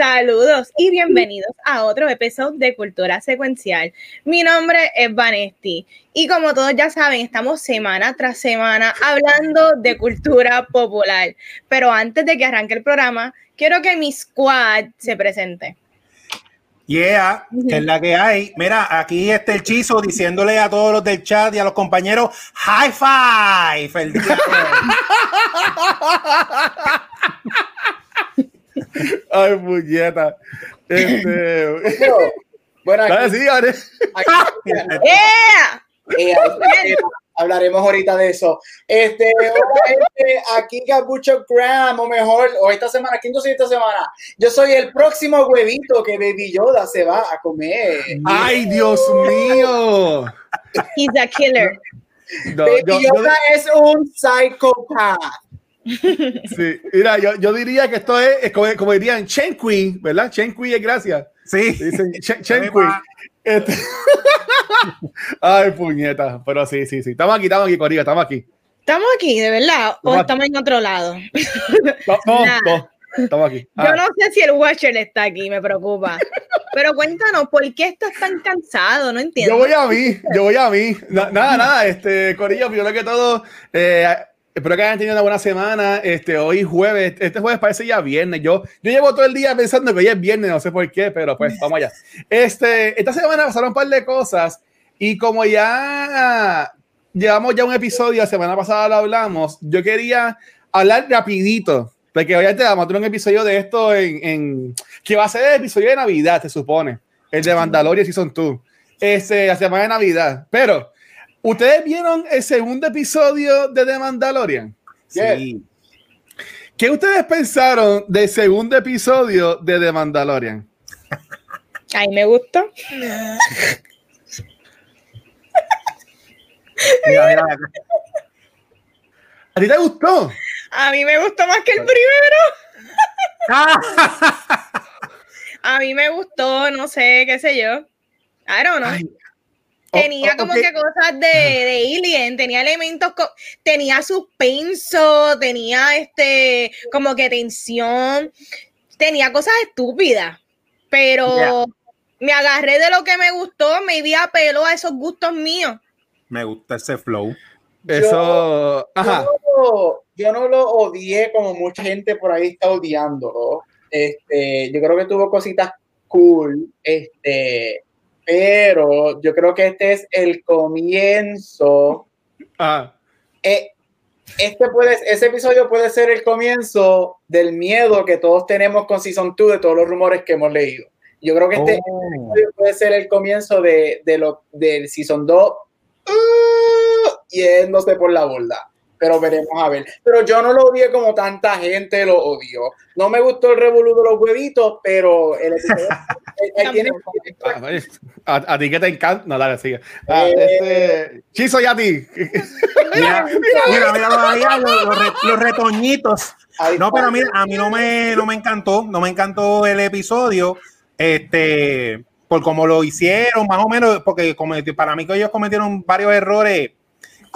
saludos y bienvenidos a otro episodio de Cultura Secuencial. Mi nombre es Vanesti y como todos ya saben, estamos semana tras semana hablando de cultura popular. Pero antes de que arranque el programa, quiero que mi squad se presente. Yeah, que es la que hay. Mira, aquí está el Chizo diciéndole a todos los del chat y a los compañeros high five. El día Ay, puñeta. Este. Bueno, aquí, sí, dale. ¡Yeah! eh, hablaremos ahorita de eso. Este, gente, aquí Gabucho Graham, o mejor, o esta semana, ¿quién yo soy esta semana? Yo soy el próximo huevito que Baby Yoda se va a comer. Ay, Dios mío. He's a killer. No, Baby yo- yo- Yoda es un psicópata. sí, mira, yo, yo diría que esto es, es como, como dirían Chen Kui, ¿verdad? Chen Kui es gracias. Sí. Dicen Chen, Chen Kui. Este- Ay, puñeta. Pero sí, sí, sí. Estamos aquí, estamos aquí, Corillo, estamos aquí. ¿Estamos aquí, de verdad? ¿O Estamos en otro lado? No, no, Nah. no, estamos aquí. Yo Ah, no sé si el Watcher está aquí, me preocupa. Pero cuéntanos, ¿por qué estás tan cansado? No entiendo. Yo voy a mí, yo voy a mí. Na- nada, nada, este, Corillo, primero que todo, eh, espero que hayan tenido una buena semana. Este, hoy jueves, este jueves parece ya viernes. Yo, yo llevo todo el día pensando que hoy es viernes, no sé por qué, pero pues vamos allá. Este, esta semana pasaron un par de cosas y como ya llevamos ya un episodio, la semana pasada lo hablamos, yo quería hablar rapidito. Porque obviamente vamos a tener un episodio de esto en, en- que va a ser el episodio de Navidad, se supone. El de Mandalorian Season 2. Este, la semana de Navidad. Pero, ¿ustedes vieron el segundo episodio de The Mandalorian? Sí. ¿Qué ustedes pensaron del segundo episodio de The Mandalorian? Ay, me gustó. Mira, mira, ¿A ti te gustó? A mí me gustó más que el primero. Ah. A mí me gustó, no sé, qué sé yo. I don't know. Ay, tenía o- o- como que cosas de, de Alien, tenía elementos, tenía suspenso, tenía este, como que tensión, tenía cosas estúpidas, pero Yeah. me agarré de lo que me gustó, me di a pelo a esos gustos míos. Me gusta ese flow. Eso. Ajá. Yo, yo no lo odié como mucha gente por ahí está odiándolo. Este, yo creo que tuvo cositas cool, este, pero yo creo que este es el comienzo. Ajá. Eh, este puede, ese episodio puede ser el comienzo del miedo que todos tenemos con Season 2 de todos los rumores que hemos leído. Yo creo que este Oh. episodio puede ser el comienzo de, de lo, del Season 2 uh, yéndose por la borda. Pero veremos a ver. Pero yo no lo odié como tanta gente lo odió. No me gustó el revolú de los huevitos, pero el episodio tiene, Ah, A, a ti que te encanta. No, dale, sigue. Ah, Eh. este, Chizo y a ti. Mira, mira, mira, todavía los, los re- los retoñitos. No, pero mira, a mí no me, no me encantó, no me encantó el episodio, este, por cómo lo hicieron, más o menos, porque como para mí que ellos cometieron varios errores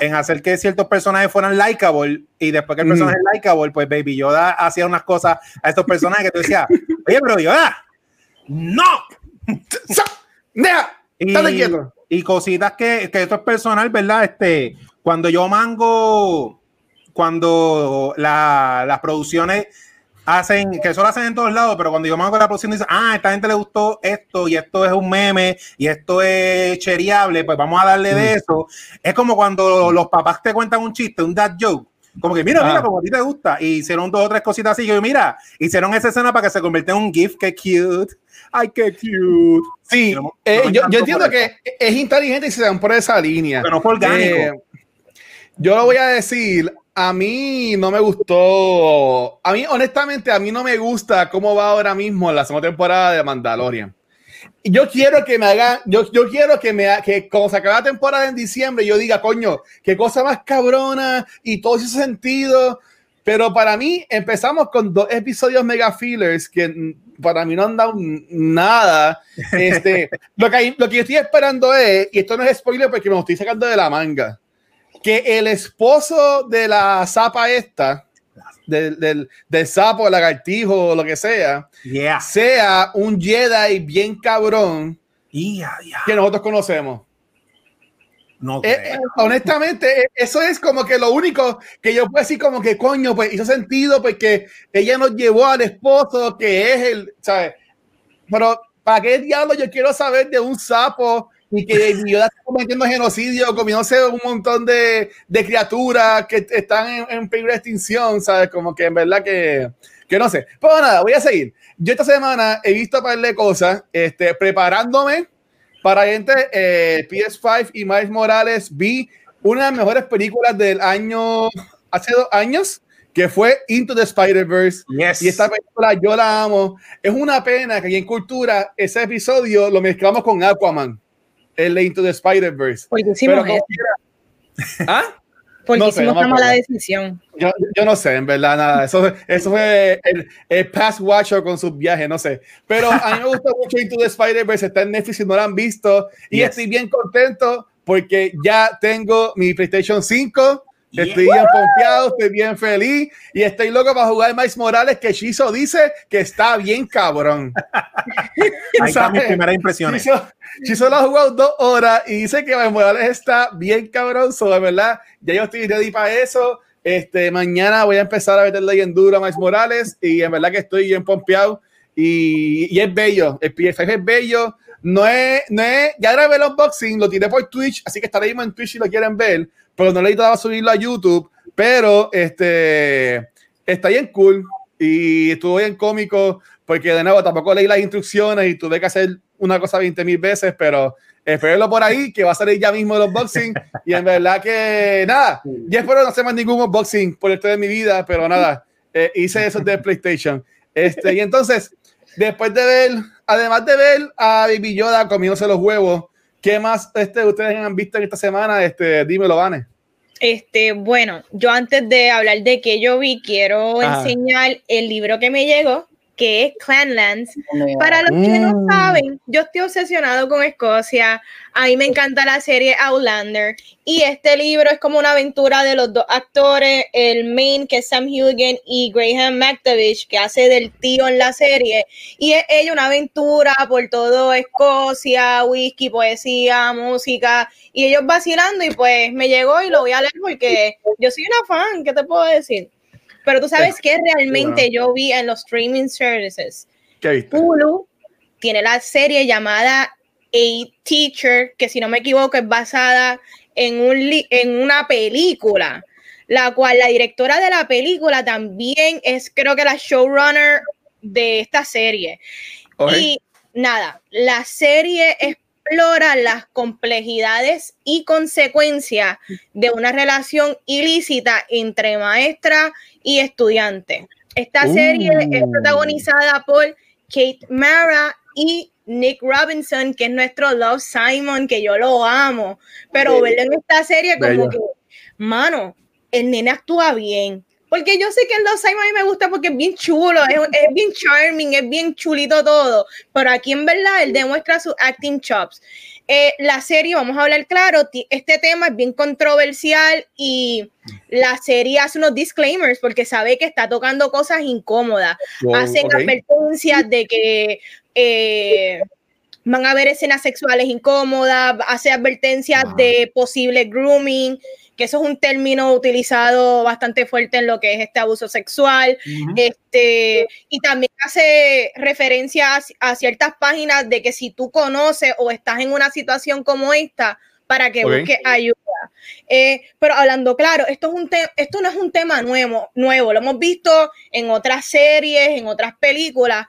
en hacer que ciertos personajes fueran likeable y después que el Ujú. personaje es likeable, pues Baby Yoda hacía unas cosas a estos personajes que tú decías, oye, pero Yoda, no. Deja, Y, quieto. y cositas que, que esto es personal, ¿verdad? Este, cuando yo mango, cuando la- las producciones hacen, que eso lo hacen en todos lados, pero cuando yo mango la producción dice, ah, a esta gente le gustó esto y esto es un meme y esto es cheriable, pues vamos a darle de eso. Es como cuando los papás te cuentan un chiste, un dad joke. Como que, mira, mira, Ah. como a ti te gusta. Y hicieron dos o tres cositas así. Yo, mira, hicieron esa escena para que se convirtiera en un GIF. Qué cute. Ay, qué cute. Sí, No me- eh, no me yo, yo entiendo que es inteligente y se dan por esa línea. Pero no fue orgánico. Eh, yo lo voy a decir, a mí no me gustó, a mí honestamente, a mí no me gusta cómo va ahora mismo la segunda temporada de Mandalorian. yo quiero que me hagan, yo, yo quiero que me que como se acaba la temporada en diciembre, yo diga, coño, qué cosa más cabrona y todo ese sentido. Pero para mí empezamos con dos episodios mega fillers que para mí no han dado nada. Este, lo, que, lo que yo estoy esperando es, y esto no es spoiler porque me lo estoy sacando de la manga, que el esposo de la zapa esta, del, del, del sapo, lagartijo o lo que sea, Yeah. sea un Jedi bien cabrón Yeah, yeah. que nosotros conocemos. No Eh, eh, honestamente, eh, eso es como que lo único que yo puedo decir como que coño, pues hizo sentido porque ella nos llevó al esposo que es el, ¿sabes? Pero ¿para qué diablo yo quiero saber de un sapo y que Yoda está cometiendo genocidio, comiéndose un montón de, de criaturas que están en, en peligro de extinción, ¿sabes? Como que en verdad que, que no sé. Pero nada, voy a seguir. Yo esta semana he visto un par de cosas, este, preparándome para gente, eh, PS5 y Miles Morales, vi una de las mejores películas del año, hace dos años, que fue Into the Spider-Verse. Yes. Y esta película yo la amo. Es una pena que aquí en Cultura ese episodio lo mezclamos con Aquaman, el Into the Spider-Verse. Porque hicimos quiera- ¿Ah? Porque no sé, hicimos no me una mala decisión. Yo, yo no sé, en verdad, nada. Eso, eso fue el, el Past Watcher con sus viajes, no sé. Pero a mí me gusta mucho Into the Spider-Verse, está en Netflix si no lo han visto. Y Yes. estoy bien contento porque ya tengo mi PlayStation 5. Estoy bien pompeado, estoy bien feliz y estoy loco para jugar Miles Morales que Shizo dice que está bien cabrón. Ahí están mis primeras impresiones. Chizo, Chizo lo ha jugado dos horas y dice que Miles Morales está bien cabrón. De verdad, ya yo estoy ready para eso. Este, mañana voy a empezar a meterle en duro a Miles Morales y en verdad que estoy bien pompeado. Y, y es bello, el PS5 es bello. No es, no es, ya grabé el unboxing, lo tiré por Twitch, así que estaré en Twitch si lo quieren ver, pero no le intentado subirlo a YouTube. Pero este está bien cool y estuvo bien cómico porque de nuevo tampoco leí las instrucciones y tuve que hacer una cosa 20 mil veces, pero espérenlo por ahí que va a salir ya mismo el unboxing y en verdad que nada, ya espero no hacer más ningún unboxing por el resto de mi vida, pero nada, eh, hice eso de PlayStation. Este, y entonces, después de ver, además de ver a Baby Yoda comiéndose los huevos, ¿qué más este, ustedes han visto en esta semana? Este, dímelo, Vane. Este, bueno, yo antes de hablar de que yo vi, quiero Ajá. enseñar el libro que me llegó, que es Clanlands. Para los que no saben, yo estoy obsesionado con Escocia. A mí me encanta la serie Outlander. Y este libro es como una aventura de los dos actores, el main, que es Sam Hugan, y Graham McTavish, que hace del tío en la serie. Y es ella una aventura por todo Escocia, whisky, poesía, música. Y ellos vacilando. Y pues me llegó y lo voy a leer porque yo soy una fan. ¿Qué te puedo decir? Pero tú sabes que realmente yo vi en los streaming services. ¿Qué viste? Hulu tiene la serie llamada A Teacher, que si no me equivoco es basada en, un en una película, la cual la directora de la película también es creo que la showrunner de esta serie. Y nada, la serie explora las complejidades y consecuencias de una relación ilícita entre maestra y estudiante. Esta serie es Uh. protagonizada por Kate Mara y Nick Robinson, que es nuestro Love Simon, que yo lo amo. Pero verlo en esta serie como Bello. que, mano, el nene actúa bien. Porque yo sé que el Simon a mí me gusta porque es bien chulo, es, es bien charming, es bien chulito todo. Pero aquí en verdad él demuestra sus acting chops. Eh, la serie, vamos a hablar claro, este tema es bien controversial y la serie hace unos disclaimers porque sabe que está tocando cosas incómodas. Wow, Hacen ok. advertencias de que eh, van a haber escenas sexuales incómodas, hace advertencias Wow. de posible grooming, que eso es un término utilizado bastante fuerte en lo que es este abuso sexual. Este, y también hace referencia a, a ciertas páginas de que si tú conoces o estás en una situación como esta, para que Ok. busques ayuda. Eh, pero hablando claro, esto, es un esto no es un tema nuevo, nuevo, lo hemos visto en otras series, en otras películas,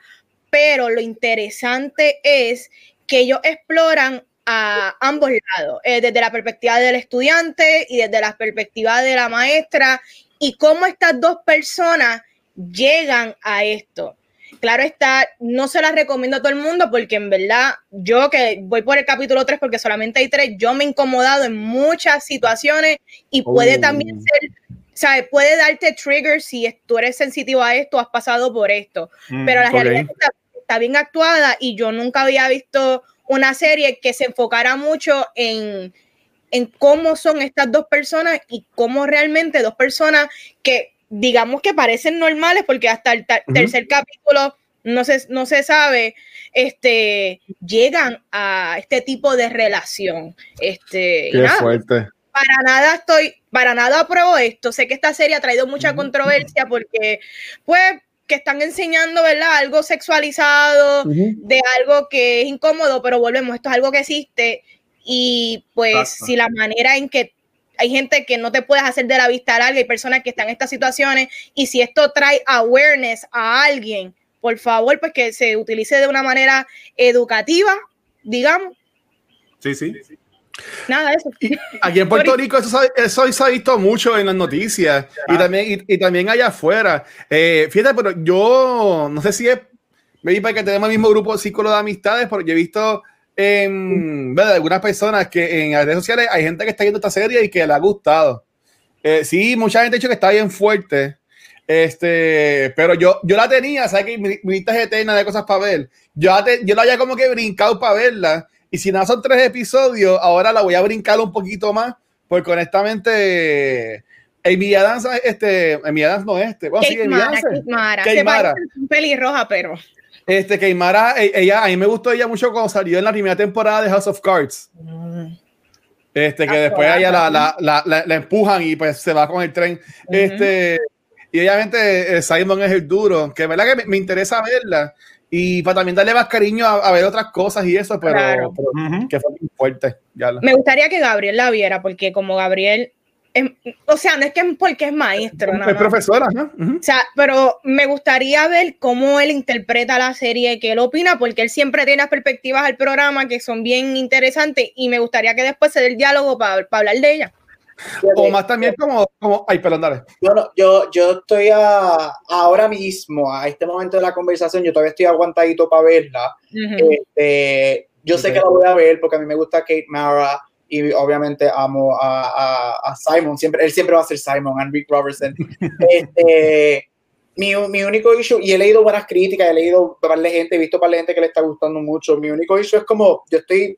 pero lo interesante es que ellos exploran a ambos lados, eh, desde la perspectiva del estudiante y desde la perspectiva de la maestra, y cómo estas dos personas llegan a esto. Claro está, no se la recomiendo a todo el mundo porque en verdad yo que voy por el capítulo 3 porque solamente hay 3, yo me he incomodado en muchas situaciones y puede Oh. también ser, ¿sabes? Puede darte trigger si tú eres sensitivo a esto, has pasado por esto. Mm, Pero la ok. realidad está, está bien actuada y yo nunca había visto una serie que se enfocara mucho en, en cómo son estas dos personas y cómo realmente dos personas que digamos que parecen normales porque hasta el tercer capítulo no se, no se sabe, este, llegan a este tipo de relación. Este, Qué nada, fuerte. para nada estoy, para nada apruebo esto. Sé que esta serie ha traído mucha controversia porque, pues, que están enseñando, ¿verdad? Algo sexualizado, de algo que es incómodo, pero volvemos, esto es algo que existe. Y pues, Exacto. si la manera en que hay gente que no te puedes hacer de la vista larga, hay personas que están en estas situaciones, y si esto trae awareness a alguien, por favor, pues que se utilice de una manera educativa, digamos. Sí, sí. Nada de eso. Aquí en Puerto Rico eso, se- eso se ha visto mucho en las noticias y también, y, y también allá afuera. Eh, fíjate, pero yo no sé si es, me di para que tenemos el mismo grupo de círculo de amistades, pero yo he visto en ¿verdad? algunas personas que en las redes sociales hay gente que está viendo esta serie y que le ha gustado. Eh, sí, mucha gente ha dicho que está bien fuerte. Este, pero yo, yo la tenía, ¿sabes? Que mi, mi lista es eterna de cosas para ver. Yo la, te- yo la había como que brincado para verla. Y si nada son tres episodios, ahora la voy a brincar un poquito más. Porque honestamente, Amy Adams, este, Amy Adams no este. Bueno, sí, Kate Amy Mara. Kate Mara. Kate Mara. pelirroja, pero. Este, que Mara, e- ella, a mí me gustó ella mucho cuando salió en la primera temporada de House of Cards. Este, que Ah, después ella la, la, la, la- la empujan y pues se va con el tren. Ujú. Este, y obviamente eh, Simon es el duro, que es verdad que me, me interesa verla. Y para también darle más cariño a, a ver otras cosas y eso, pero, Claro. pero Ujú. que fue muy fuerte. Ya la- Me gustaría que Gabriel la viera, porque como Gabriel. es- o sea, no es que es porque es maestro, no, es no. profesora, ¿no? Ujú. O sea, pero me gustaría ver cómo él interpreta la serie, qué él opina, porque él siempre tiene las perspectivas al programa que son bien interesantes y me gustaría que después se dé el diálogo para hablar de ella. O más también como, como ay, perdón, dale. Yo, no- yo, yo estoy a- ahora mismo, a este momento de la conversación, yo todavía estoy aguantadito para verla. Ujú. Este, yo sé que la voy a ver porque a mí me gusta Kate Mara y obviamente amo a, a- a Simon. Siempre, él siempre va a ser Simon, and Rick Robertson. este, mi, mi único issue, y he leído buenas críticas, he leído para de gente, he visto para de gente que le está gustando mucho. Mi único issue es como, yo estoy,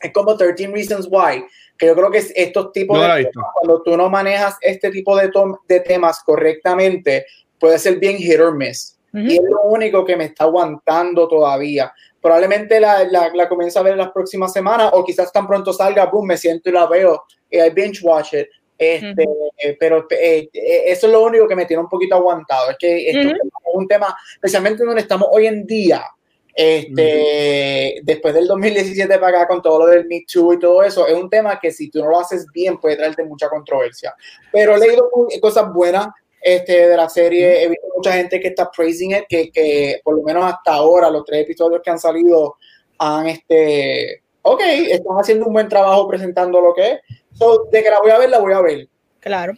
es como 13 Reasons Why, que yo creo que es estos tipos No de visto. cuando tú no manejas este tipo de, de temas correctamente, puede ser bien hit or miss. Ujú. Y es lo único que me está aguantando todavía. Probablemente la, la, la comienzo a ver en las próximas semanas o quizás tan pronto salga, boom, me siento y la veo. Y I binge watch it. Este, eh, pero eh, eh, eso es lo único que me tiene un poquito aguantado. Es que esto Ujú. es un tema, especialmente donde estamos hoy en día, este, después del 2017 para acá, con todo lo del Me Too y todo eso, es un tema que si tú no lo haces bien puede traerte mucha controversia. Pero he leído cosas buenas este, de la serie, he visto mucha gente que está praising it, que, que por lo menos hasta ahora, los tres episodios que han salido, han, este, ok, están haciendo un buen trabajo presentando lo que es. So, de que la voy a ver, la voy a ver. Claro.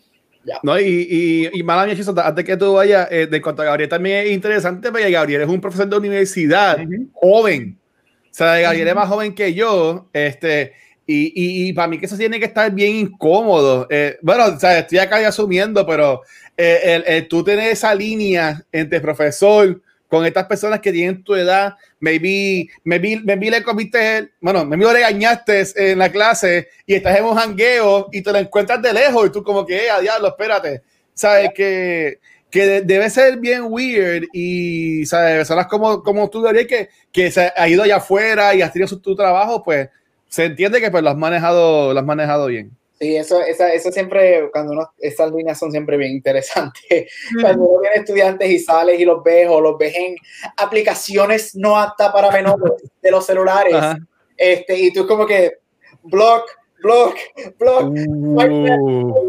No, y, y, y mala mía, Chizo, antes que tú vayas, eh, de cuanto a Gabriel también es interesante, porque Gabriel es un profesor de universidad, Ujú. joven. O sea, Gabriel es más joven que yo, este, y, y, y para mí que eso tiene que estar bien incómodo. Eh, bueno, o sea, estoy acá ya asumiendo, pero eh, el, el tú tener esa línea entre profesor con estas personas que tienen tu edad, maybe, maybe, maybe le comiste, bueno, maybe lo regañaste en la clase y estás en un jangueo y te lo encuentras de lejos y tú como que, eh, a diablo, espérate. Sabes que, que de- debe ser bien weird y, sabes, personas como, como tú, Gabriel, que, que se ha ido allá afuera y has tenido su, tu trabajo, pues se entiende que pues lo has manejado, lo has manejado bien. Sí, eso, esa, eso siempre, cuando uno, esas líneas son siempre bien interesantes. Cuando uno tiene estudiantes y sales y los ves o los ves en aplicaciones no aptas para menores de los celulares, Ajá. este, y tú como que block, block, block, Uh, right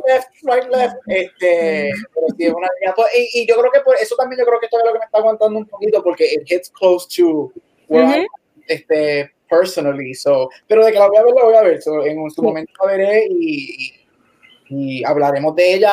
left, right left, este, pero sí, es una línea, y, y yo creo que por eso también yo creo que esto es lo que me está aguantando un poquito porque it hits close to where I- este, personally, so, pero de que la voy a ver, la voy a ver, so, en su Sí. momento la veré y, y, y hablaremos de ella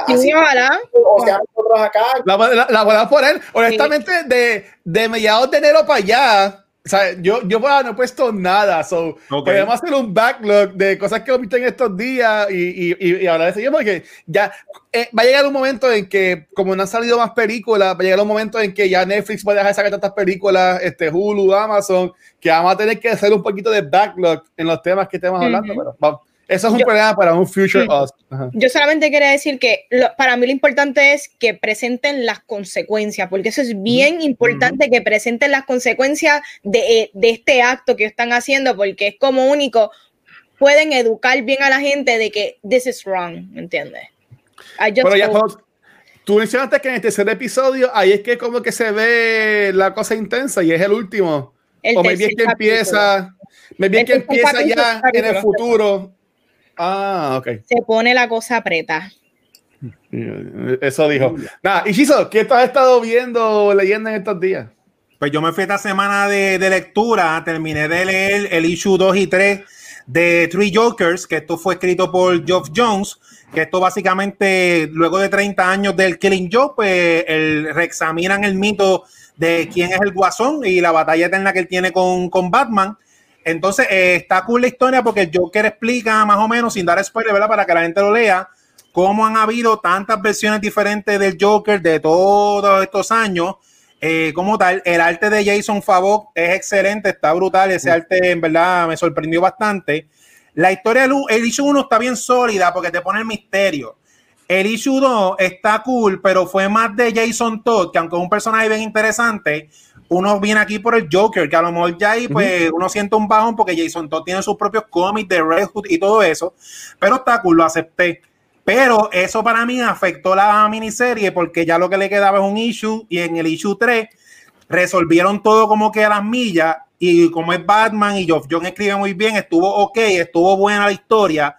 a- Sí, así, ojalá. o sea, nosotros acá. La, la, la podemos poner, honestamente, de, de mediados de enero para allá. O sea, yo, yo no he puesto nada. So, Ok. Podemos hacer un backlog de cosas que hemos visto en estos días y, y, y, y hablar de eso. Porque ya eh, va a llegar un momento en que, como no han salido más películas, va a llegar un momento en que ya Netflix puede dejar de sacar tantas películas, este, Hulu, Amazon, que vamos a tener que hacer un poquito de backlog en los temas que estemos hablando. Ujú. Pero vamos, eso es un Yo- problema para un Future Ujú. Us. Ajá. Yo solamente quería decir que lo- para mí lo importante es que presenten las consecuencias, porque eso es bien importante que presenten las consecuencias de, eh, de este acto que están haciendo, porque es como único, pueden educar bien a la gente de que this is wrong, ¿me entiendes? Just Pero ya cuando- tú mencionaste que en el tercer episodio ahí es que como que se ve la cosa intensa y es el último. el o me que capítulo. empieza, me que empieza capítulo, ya en el capítulo. futuro. Ah, ok. se pone la cosa preta. Eso dijo. Nada, y Shizo, ¿qué tú has estado viendo o leyendo en estos días? Pues yo me fui esta semana de, de lectura, terminé de leer el issue 2 y 3 de Three Jokers, que esto fue escrito por Geoff Jones, que esto básicamente, luego de 30 años del Killing Joke, pues el, reexaminan el mito de quién es el guasón y la batalla eterna que él tiene con, con Batman. Entonces, eh, está cool la historia porque el Joker explica más o menos, sin dar spoiler, ¿verdad? Para que la gente lo lea, cómo han habido tantas versiones diferentes del Joker de todos estos años. Eh, como tal, el arte de Jason Favok es excelente, está brutal. Ese arte, en verdad, me sorprendió bastante. La historia del el issue 1 está bien sólida porque te pone el misterio. El issue 2 está cool, pero fue más de Jason Todd, que aunque es un personaje bien interesante, uno viene aquí por el Joker, que a lo mejor ya ahí pues uno siente un bajón porque Jason Todd tiene sus propios cómics de Red Hood y todo eso, pero está cool, lo acepté. Pero eso para mí afectó la miniserie porque ya lo que le quedaba es un issue y en el issue 3 resolvieron todo como que a las millas y como es Batman y Geoff John escribe muy bien, estuvo ok, estuvo buena la historia,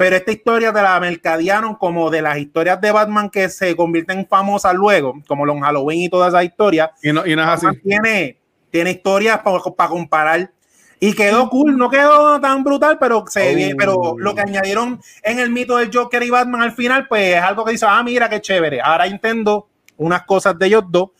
pero esta historia te la mercadearon como de las historias de Batman que se convierten famosas luego, como los Halloween y todas esas historias. Y no, y no es así. Batman tiene, tiene historias para comparar. Y quedó cool, no quedó tan brutal, pero se Oh. bien. Pero lo que añadieron en el mito del Joker y Batman al final, pues es algo que dice, ah, mira qué chévere. Ahora entiendo unas cosas de ellos dos.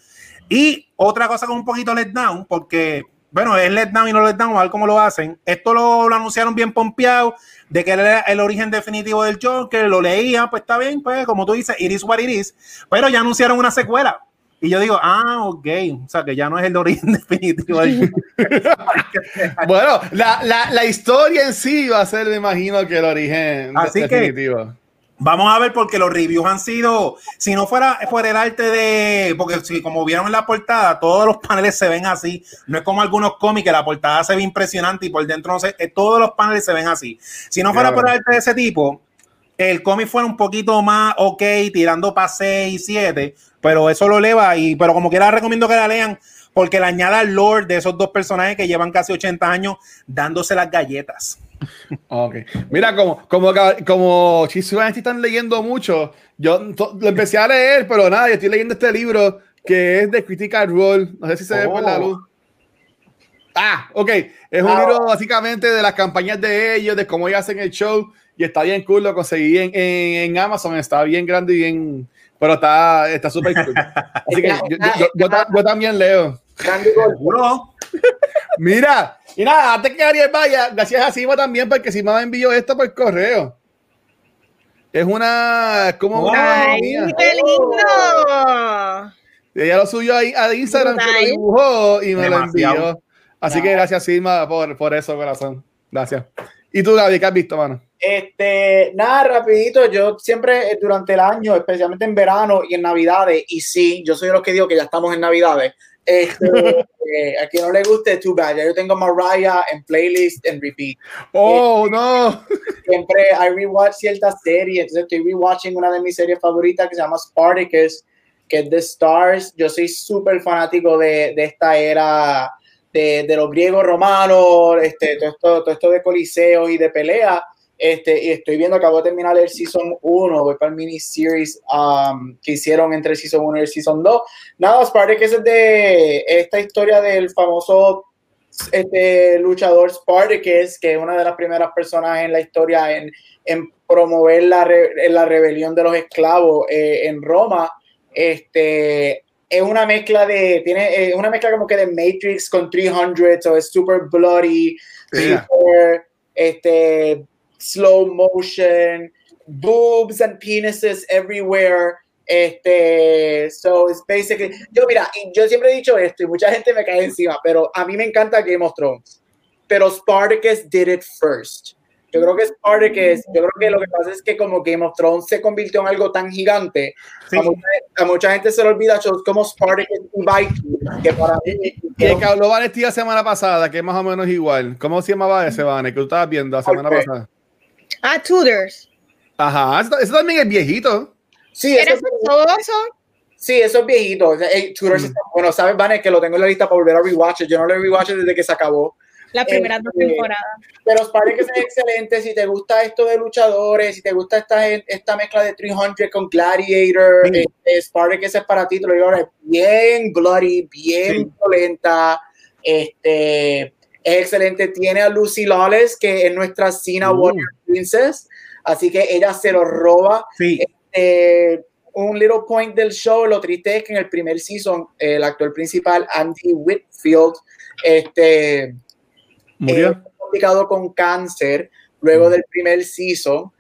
Y otra cosa con un poquito let down, porque, bueno, es let down y no let down, a ver cómo lo hacen. Esto lo, lo anunciaron bien pompeado, de que era el origen definitivo del Joker, lo leía, pues está bien, pues como tú dices, it is what it is. Pero ya anunciaron una secuela. Y yo digo, ah, ok, o sea que ya no es el origen definitivo del Joker. Bueno, la, la, la historia en sí va a ser, me imagino, que el origen Así que- definitivo. Vamos a ver porque los reviews han sido, si no fuera por el arte de, porque si como vieron en la portada, todos los paneles se ven así, no es como algunos cómics que la portada se ve impresionante y por dentro no sé, eh, todos los paneles se ven así. Si no fuera Claro. por el arte de ese tipo, el cómic fuera un poquito más ok, tirando para 6 y 7, pero eso lo eleva y, pero como quiera recomiendo que la lean porque le añada el lore de esos dos personajes que llevan casi 80 años dándose las galletas. Ok. Mira, como, como, como Chisu y Vanesti están leyendo mucho, yo to- lo empecé a leer, pero nada, yo estoy leyendo este libro que es de Critical Role. No sé si se ve por la Oh. luz. Ah, ok. Es un Ah. libro básicamente de las campañas de ellos, de cómo ellos hacen el show. Y está bien cool, lo conseguí en, en, en Amazon. Está bien grande y bien. Pero está está súper cool. Así que yo, yo también leo. Seguro. Mira, y nada, antes que Ariel vaya, gracias a Sima también, porque Sima me envió esto por correo. Es una. es como una. ¡Ay, mía. qué lindo! Ella lo subió ahí a Instagram, que lo dibujó y me lo envió. Así No. que gracias, Sima, por, por eso, corazón. Gracias. ¿Y tú, Gaby, qué has visto, mano? Este, nada, rapidito, yo siempre eh, durante el año, especialmente en verano y en Navidades, y sí, yo soy de los que digo que ya estamos en Navidades, este, eh, a quien no le guste, too bad, ya yo tengo Mariah en playlist, en repeat. ¡Oh, no! Siempre I rewatch ciertas series, entonces estoy rewatching una de mis series favoritas que se llama Spartacus, que es The Stars. Yo soy súper fanático de, de esta era de, de los griegos romanos, este, todo, esto, todo esto de coliseo y de pelea. Este, y estoy viendo, acabo de terminar el Season 1, voy para el miniseries um, que hicieron entre el Season 1 y el Season 2. Nada, Spartacus es de esta historia del famoso este luchador Spartacus, que es una de las primeras personas en la historia en, en promover la, re- la rebelión de los esclavos eh, en Roma. Este, es una mezcla de, tiene eh, una mezcla como que de Matrix con 300, o es super bloody, super, este, slow motion, boobs and penises everywhere. Este, so it's basically, yo mira, yo siempre he dicho esto y mucha gente me cae encima, pero a mí me encanta Game of Thrones. Pero Spartacus did it first. Yo creo que Spartacus, yo creo que lo que pasa es que como Game of Thrones se convirtió en algo tan gigante, a, mucha, gente se le olvida shows como Spartacus y Viking, que para mí... Y el que habló Vanesti la semana pasada, que es más o menos igual. ¿Cómo se llamaba ese, Vane, que tú estabas viendo la semana pasada? Ah, Tudors. Ajá, eso, también es viejito. Sí, eso, eso? Sí, eso es viejito. Tudors mm. bueno, sabes, Vane, que lo tengo en la lista para volver a rewatch. Yo no lo he rewatched desde que se acabó. La primera dos este, temporadas. Pero Spartacus es excelente. Si te gusta esto de luchadores, si te gusta esta, esta mezcla de 300 con Gladiator, sí. este, Spartacus es para ti, te lo digo ahora, es bien bloody, bien violenta. Este, es excelente. Tiene a Lucy Lawless, que es nuestra Cena uh. Warrior Princess. Así que ella se lo roba. Sí. Este, un little point del show, lo triste es que en el primer season, el actor principal, Andy Whitfield, este, Murió. complicado con cáncer luego mm. del primer season.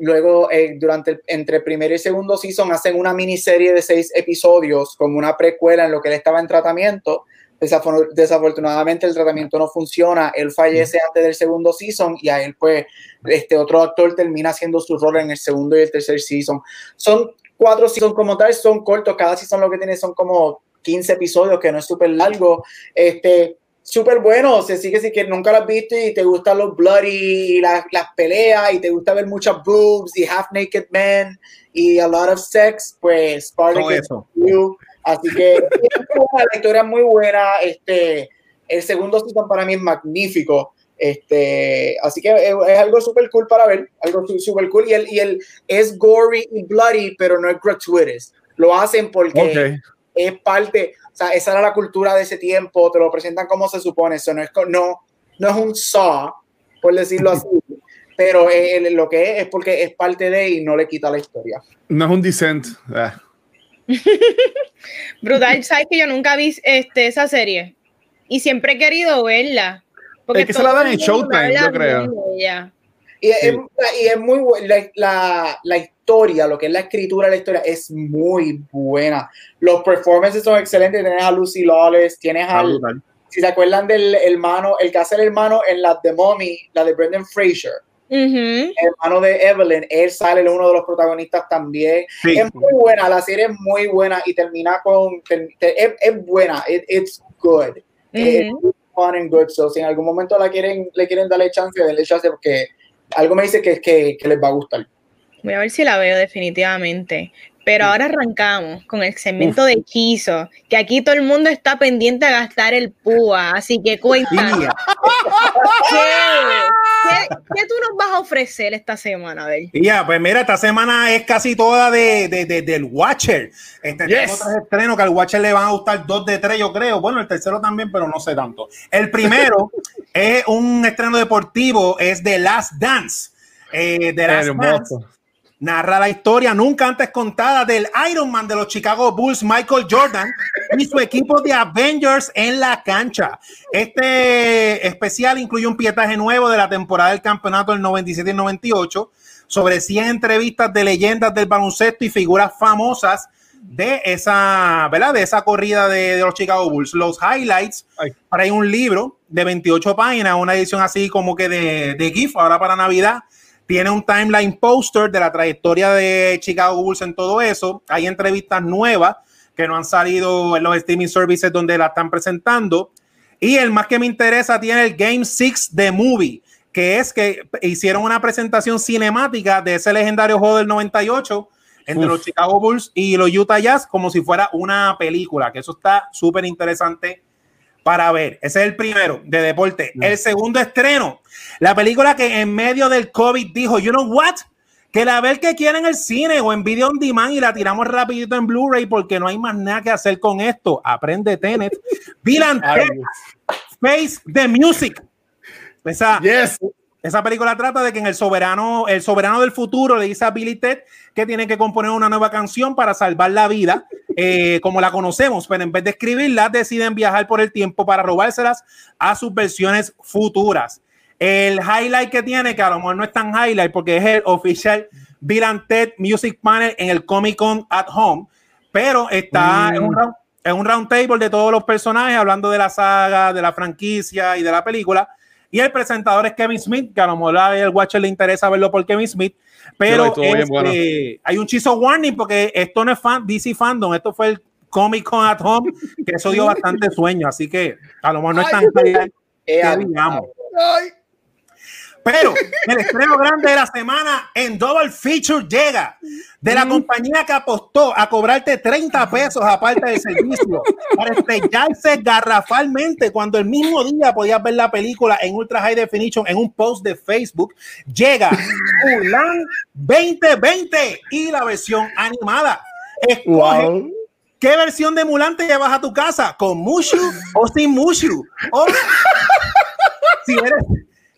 Luego, eh, durante el, entre el primer y segundo season, hacen una miniserie de seis episodios como una precuela en lo que él estaba en tratamiento. Desafortunadamente el tratamiento no funciona, él fallece antes del segundo season y a él pues este otro actor termina haciendo su rol en el segundo y el tercer season. Son cuatro seasons como tal, son cortos, cada season lo que tiene son como 15 episodios, que no es súper largo. Este, súper bueno. se sigue si que nunca lo has visto y te gustan los bloody y las, las peleas y te gusta ver muchas boobs y half naked men y a lot of sex, pues. Así que la historia es muy buena. Este, el segundo season para mí es magnífico. Este, así que es, algo súper cool para ver, algo súper cool. Y el, y el es gory y bloody, pero no es gratuitous. Lo hacen porque es parte, o sea, esa era la cultura de ese tiempo, te lo presentan como se supone, eso no es, no, no es un saw, por decirlo así, pero lo que es es porque es parte de y no le quita la historia. No es un descent. Ah. Brutal, sabes que yo nunca vi este, esa serie y siempre he querido verla. Porque es que se la dan en Showtime, yo creo. Y, es, y es muy buena. La, la, historia, lo que es la escritura de la historia, es muy buena. Los performances son excelentes. Tienes a Lucy Lawless, tienes ah, al. Si se acuerdan del hermano, el que hace el hermano en la de Mommy, la de Brendan Fraser. El hermano de Evelyn, él sale uno de los protagonistas también. Es muy buena, la serie es muy buena y termina con. es, es, buena, it's good. Es fun and good. So, si en algún momento la quieren, le quieren darle chance, denle chance porque algo me dice que, que, que les va a gustar. Voy a ver si la veo definitivamente. Pero ahora arrancamos con el segmento de hechizo, que aquí todo el mundo está pendiente a gastar el púa, así que cuéntame. ¿Qué, ¿Qué, tú nos vas a ofrecer esta semana, Abel? Ya, pues mira, esta semana es casi toda de, de, del Watcher. Este yes. tres estrenos que al Watcher le van a gustar dos de tres, yo creo. Bueno, el tercero también, pero no sé tanto. El primero es un estreno deportivo, es The Last Dance. Eh, The Last Dance narra la historia nunca antes contada del Iron Man de los Chicago Bulls, Michael Jordan, y su equipo de Avengers en la cancha. Este especial incluye un pietaje nuevo de la temporada del campeonato del 97 y 98, sobre 100 entrevistas de leyendas del baloncesto y figuras famosas de esa, ¿verdad? De esa corrida de, los Chicago Bulls. Los highlights, para un libro de 28 páginas, una edición así como que de, de GIF, ahora para Navidad, tiene un timeline poster de la trayectoria de Chicago Bulls en todo eso. Hay entrevistas nuevas que no han salido en los streaming services donde la están presentando. Y el más que me interesa tiene el Game 6 de Movie, que es que hicieron una presentación cinemática de ese legendario juego del 98 entre los Chicago Bulls y los Utah Jazz como si fuera una película, que eso está súper interesante para ver. Ese es el primero de deporte. El segundo estreno, la película que en medio del COVID dijo, you know what? Que la ver que quieren en el cine o en video on demand y la tiramos rapidito en Blu-ray porque no hay más nada que hacer con esto. Aprende Tenet. Bill Face the Music. Esa, yes. Esa película trata de que en el soberano, el soberano del futuro le dice a Billy Ted que tiene que componer una nueva canción para salvar la vida, eh, como la conocemos, pero en vez de escribirla, deciden viajar por el tiempo para robárselas a sus versiones futuras. El highlight que tiene, que a lo mejor no es tan highlight porque es el oficial Bill and Ted Music Panel en el Comic Con at Home, pero está en, un round, en un round table de todos los personajes hablando de la saga, de la franquicia y de la película. Y el presentador es Kevin Smith, que a lo mejor a el Watcher le interesa verlo por Kevin Smith. Pero este, hay un chizo warning porque esto no es fan, DC Fandom, esto fue el Comic Con at Home, que eso dio bastante sueño. Así que a lo mejor no es tan. digamos. Pero el estreno grande de la semana en Double Feature llega de la compañía que apostó a cobrarte 30 pesos aparte del servicio para estrellarse garrafalmente cuando el mismo día podías ver la película en Ultra High Definition en un post de Facebook. Llega Mulan 2020 y la versión animada. Escoge ¿Qué versión de Mulan te llevas a tu casa? ¿Con Mushu o sin Mushu? O si eres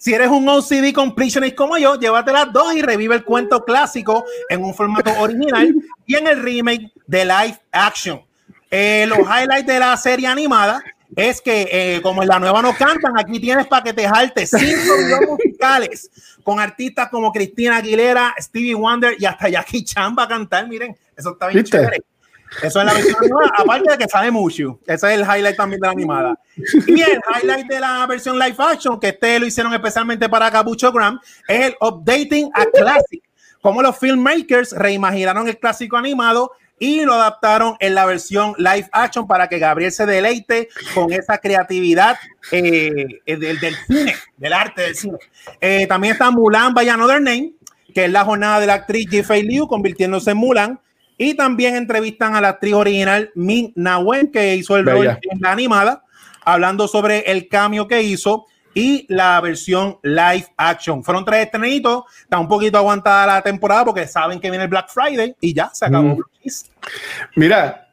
si eres un OCD completionist como yo, llévate las dos y revive el cuento clásico en un formato original y en el remake de live action. Eh, los highlights de la serie animada es que, eh, como en la nueva no cantan, aquí tienes para que te jalte cinco videos musicales con artistas como Cristina Aguilera, Stevie Wonder y hasta Jackie Chan va a cantar. Miren, eso está bien chévere. Eso es la versión animada, aparte de que sale Mushu. Ese es el highlight también de la animada. Y el highlight de la versión live action, que este lo hicieron especialmente para Capucho Gram, es el Updating a Classic. Como los filmmakers reimaginaron el clásico animado y lo adaptaron en la versión live action para que Gabriel se deleite con esa creatividad eh, del, del, cine, del arte del cine. Eh, también está Mulan by Another Name, que es la jornada de la actriz Ji Liu convirtiéndose en Mulan y también entrevistan a la actriz original Min Na Wen, que hizo el rol en la animada, hablando sobre el cambio que hizo y la versión live action. Fueron tres estrenitos, está un poquito aguantada la temporada porque saben que viene el Black Friday y ya se acabó. Mm. Mira,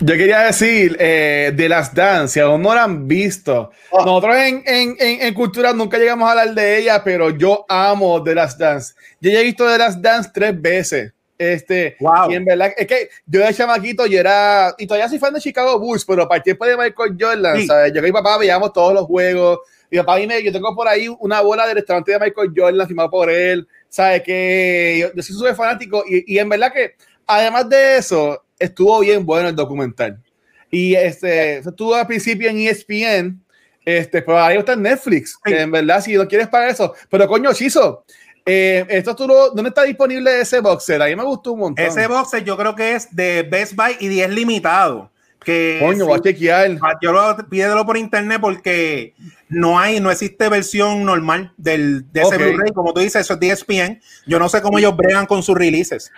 yo quería decir eh, de las Dance, si aún no la han visto. Oh. Nosotros en, en, en, Cultura nunca llegamos a hablar de ella, pero yo amo de las Dance. Yo ya he visto de las Dance tres veces. Este, wow. y en verdad, es que yo de chamaquito y era, y todavía soy fan de Chicago Bulls, pero para el tiempo de Michael Jordan, sí. ¿sabes? Yo con mi papá veíamos todos los juegos, y papá y me, yo tengo por ahí una bola del restaurante de Michael Jordan firmado por él, ¿sabes? Que yo, yo soy súper fanático, y, y, en verdad que, además de eso, estuvo bien bueno el documental. Y este, estuvo al principio en ESPN, este, pero ahí está en Netflix, sí. que en verdad, si no quieres pagar eso, pero coño, Chizo, eh, esto tú lo, ¿Dónde está disponible ese boxer? A mí me gustó un montón. Ese boxer yo creo que es de Best Buy y 10 limitado. Que Coño, sí, va a chequear. Yo lo pídelo por internet porque no hay, no existe versión normal del, de ese okay. Blu-ray. Como tú dices, eso es DSPN. Yo no sé cómo ellos bregan con sus releases.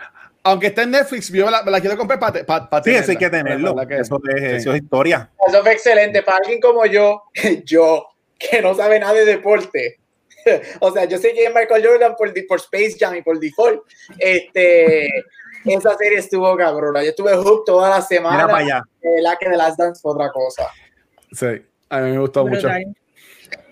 Aunque esté en Netflix, yo la, la quiero comprar para pa, pa Sí, eso hay que tenerlo. Que, eso, es, sí. eso es historia. Eso fue excelente. Para alguien como yo, yo, que no sabe nada de deporte, o sea, yo sé que es Michael Jordan por, por Space Jam y por default. Este, esa serie estuvo cabrona. Yo estuve hooked toda la semana. Mira para allá. Eh, la que de las Dance fue otra cosa. Sí, a mí me gustó mucho.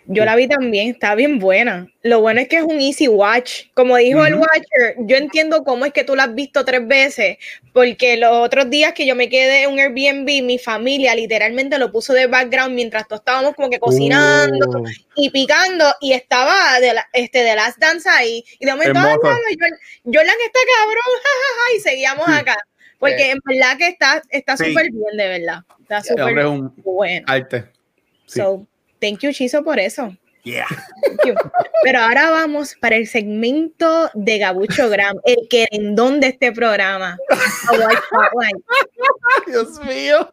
Yo la vi también, está bien buena. Lo bueno es que es un easy watch. Como dijo uh -huh. el Watcher, yo entiendo cómo es que tú la has visto tres veces, porque los otros días que yo me quedé en un Airbnb, mi familia literalmente lo puso de background mientras todos estábamos como que cocinando uh. y picando, y estaba de, la, este, de Last Dance ahí. Y de momento, ay, bueno, Jordan está cabrón, jajaja, y seguíamos sí. acá. Porque sí. en verdad que está súper sí. bien, de verdad. Está súper bueno. Arte. Sí. So, Thank you, Chizo, por eso. Yeah. Pero ahora vamos para el segmento de Gabucho Gram, el querendón de este programa. Dios mío.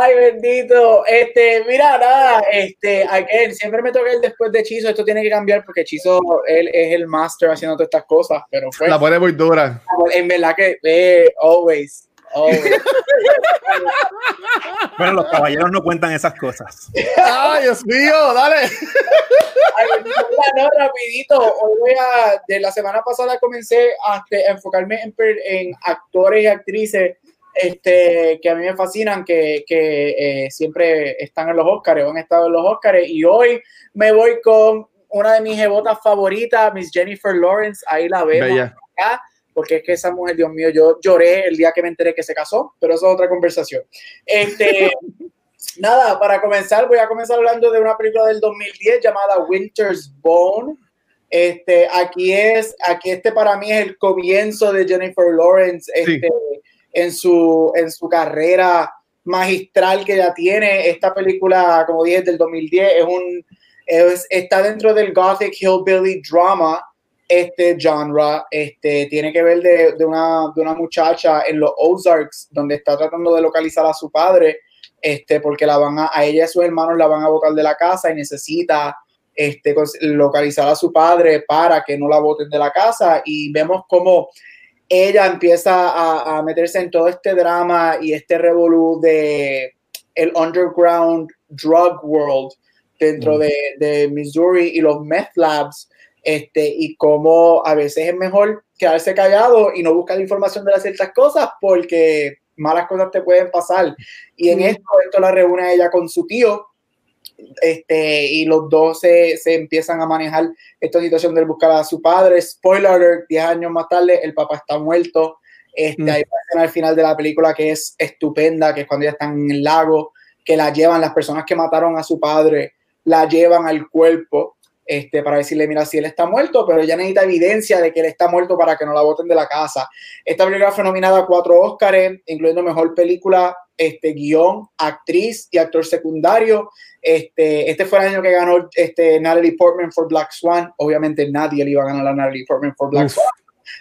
Ay, bendito. Este, mira, nada, este, again, siempre me toca el después de Chizo. Esto tiene que cambiar porque Chizo él es el master haciendo todas estas cosas. Pero fue, la pone muy dura. En verdad que, eh, always. Oh. bueno, los caballeros no cuentan esas cosas. ¡Ay, Dios mío! ¡Dale! Ay, no, rapidito. Hoy voy a, de la semana pasada comencé a, a enfocarme en, en, actores y actrices este, que a mí me fascinan, que, que eh, siempre están en los Oscars, han estado en los Oscars, y hoy me voy con una de mis jebotas favoritas, Miss Jennifer Lawrence, ahí la vemos acá, porque es que esa mujer, Dios mío, yo lloré el día que me enteré que se casó, pero eso es otra conversación. Este, nada, para comenzar, voy a comenzar hablando de una película del 2010 llamada Winter's Bone. Este, aquí es, aquí este para mí es el comienzo de Jennifer Lawrence este, en, su, en su carrera magistral que ya tiene. Esta película, como dije, del 2010, es un, es, está dentro del Gothic Hillbilly Drama este genre, este, tiene que ver de, de, una, de una muchacha en los Ozarks, donde está tratando de localizar a su padre este, porque la van a, a ella y a sus hermanos la van a botar de la casa y necesita este, localizar a su padre para que no la boten de la casa y vemos cómo ella empieza a, a meterse en todo este drama y este revolú de el underground drug world dentro mm. de, de, Missouri y los meth labs este, y cómo a veces es mejor quedarse callado y no buscar información de las ciertas cosas porque malas cosas te pueden pasar. Y en esto, esto la reúne ella con su tío, este, y los dos se, se, empiezan a manejar esta situación de buscar a su padre. Spoiler alert, 10 años más tarde, el papá está muerto. Este, mm. Hay una escena al final de la película que es estupenda, que es cuando ya están en el lago, que la llevan, las personas que mataron a su padre, la llevan al cuerpo este, para decirle, mira, si él está muerto, pero ella necesita evidencia de que él está muerto para que no la voten de la casa. Esta película fue nominada a cuatro Óscares, incluyendo Mejor Película, este, guion, actriz y actor secundario. Este, este fue el año que ganó este, Natalie Portman por Black Swan. Obviamente nadie le iba a ganar a Natalie Portman por Black Swan.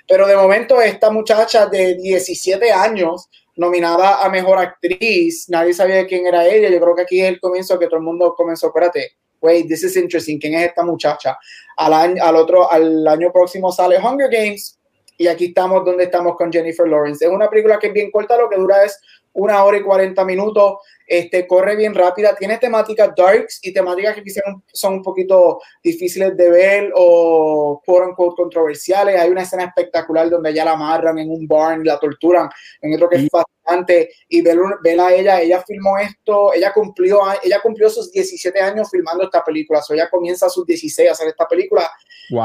Pero de momento esta muchacha de 17 años, nominada a Mejor Actriz, nadie sabía quién era ella. Yo creo que aquí es el comienzo que todo el mundo comenzó, espérate, wait, this is interesting, ¿quién es esta muchacha? Al año, al otro, al año próximo sale Hunger Games y aquí estamos donde estamos con Jennifer Lawrence. Es una película que es bien corta, lo que dura es una hora y 40 minutos, este, corre bien rápida, tiene temáticas darks y temáticas que quizás son un poquito difíciles de ver o quote unquote controversiales. Hay una escena espectacular donde ya la amarran en un barn, la torturan, en otro que es fascinante y ver, a ella, ella filmó esto, ella cumplió, ella cumplió sus 17 años filmando esta película, o ella comienza a sus 16 a hacer esta película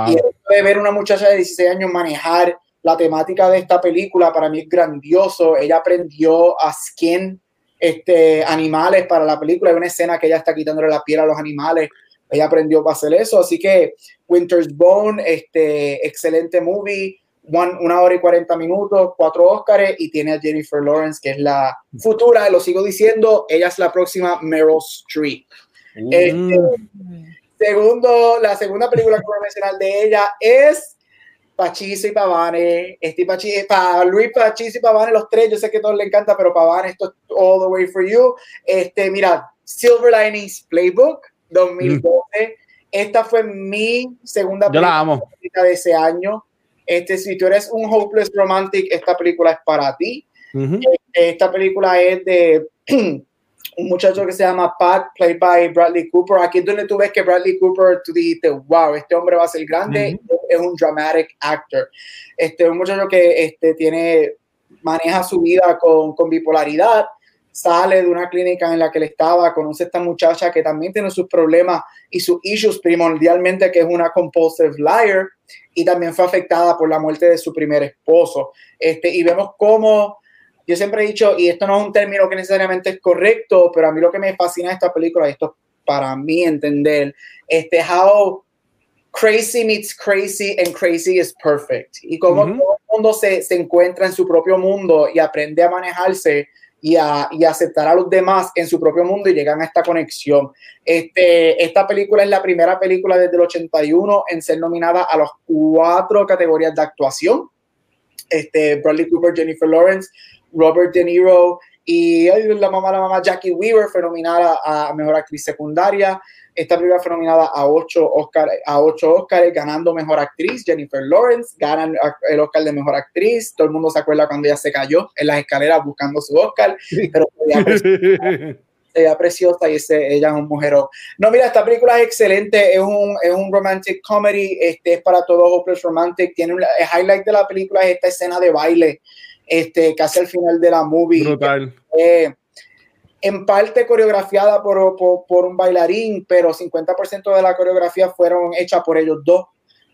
y de ver una muchacha de 16 años manejar la temática de esta película para mí es grandioso. Ella aprendió a skin este, animales para la película. Hay una escena que ella está quitándole la piel a los animales. Ella aprendió para hacer eso. Así que Winter's Bone, este, excelente movie. Una hora y 40 minutos, cuatro Oscars y tiene a Jennifer Lawrence, que es la futura, lo sigo diciendo, ella es la próxima Meryl Streep. Mm. Este, segundo, la segunda película que voy a mencionar de ella es Pachisi y Pavane, este Pachi, para Luis Pachisi y Pavane, los tres, yo sé que a todos les encanta, pero Pavane, esto es all the way for you. Este, mira, Silver Linings Playbook 2012. Mm. Esta fue mi segunda película de ese año. Este, si tú eres un hopeless romantic, esta película es para ti. Este, esta película es de un muchacho que se llama Pat, played by Bradley Cooper. Aquí es donde tú ves que Bradley Cooper, tú dijiste, wow, este hombre va a ser grande, es un dramatic actor. Este, un muchacho que este, tiene, maneja su vida con, con bipolaridad, sale de una clínica en la que él estaba, conoce a esta muchacha que también tiene sus problemas y sus issues primordialmente, que es una compulsive liar, y también fue afectada por la muerte de su primer esposo. Este, y vemos cómo yo siempre he dicho, y esto no es un término que necesariamente es correcto, pero a mí lo que me fascina de esta película, y esto para mí entender, este, how crazy meets crazy and crazy is perfect. Y como todo el mundo se, se, encuentra en su propio mundo y aprende a manejarse y a, y aceptar a los demás en su propio mundo y llegan a esta conexión. Este, esta película es la primera película desde el 81 en ser nominada a las cuatro categorías de actuación. Este, Bradley Cooper, Jennifer Lawrence, Robert De Niro y la mamá, la mamá Jackie Weaver fue nominada a Mejor Actriz Secundaria. Esta película fue nominada a ocho Oscar, a ocho Oscars, ganando Mejor Actriz. Jennifer Lawrence gana el Oscar de Mejor Actriz. Todo el mundo se acuerda cuando ella se cayó en las escaleras buscando su Oscar, pero ella preciosa y ese, ella es un mujerón. No, mira, esta película es excelente, es un, es un romantic comedy, este es para todos Hopeless Romantic, tiene un, el highlight de la película es esta escena de baile este, casi al final de la movie. Brutal. Eh, en parte coreografiada por, por, por un bailarín, pero 50% de la coreografía fueron hechas por ellos dos.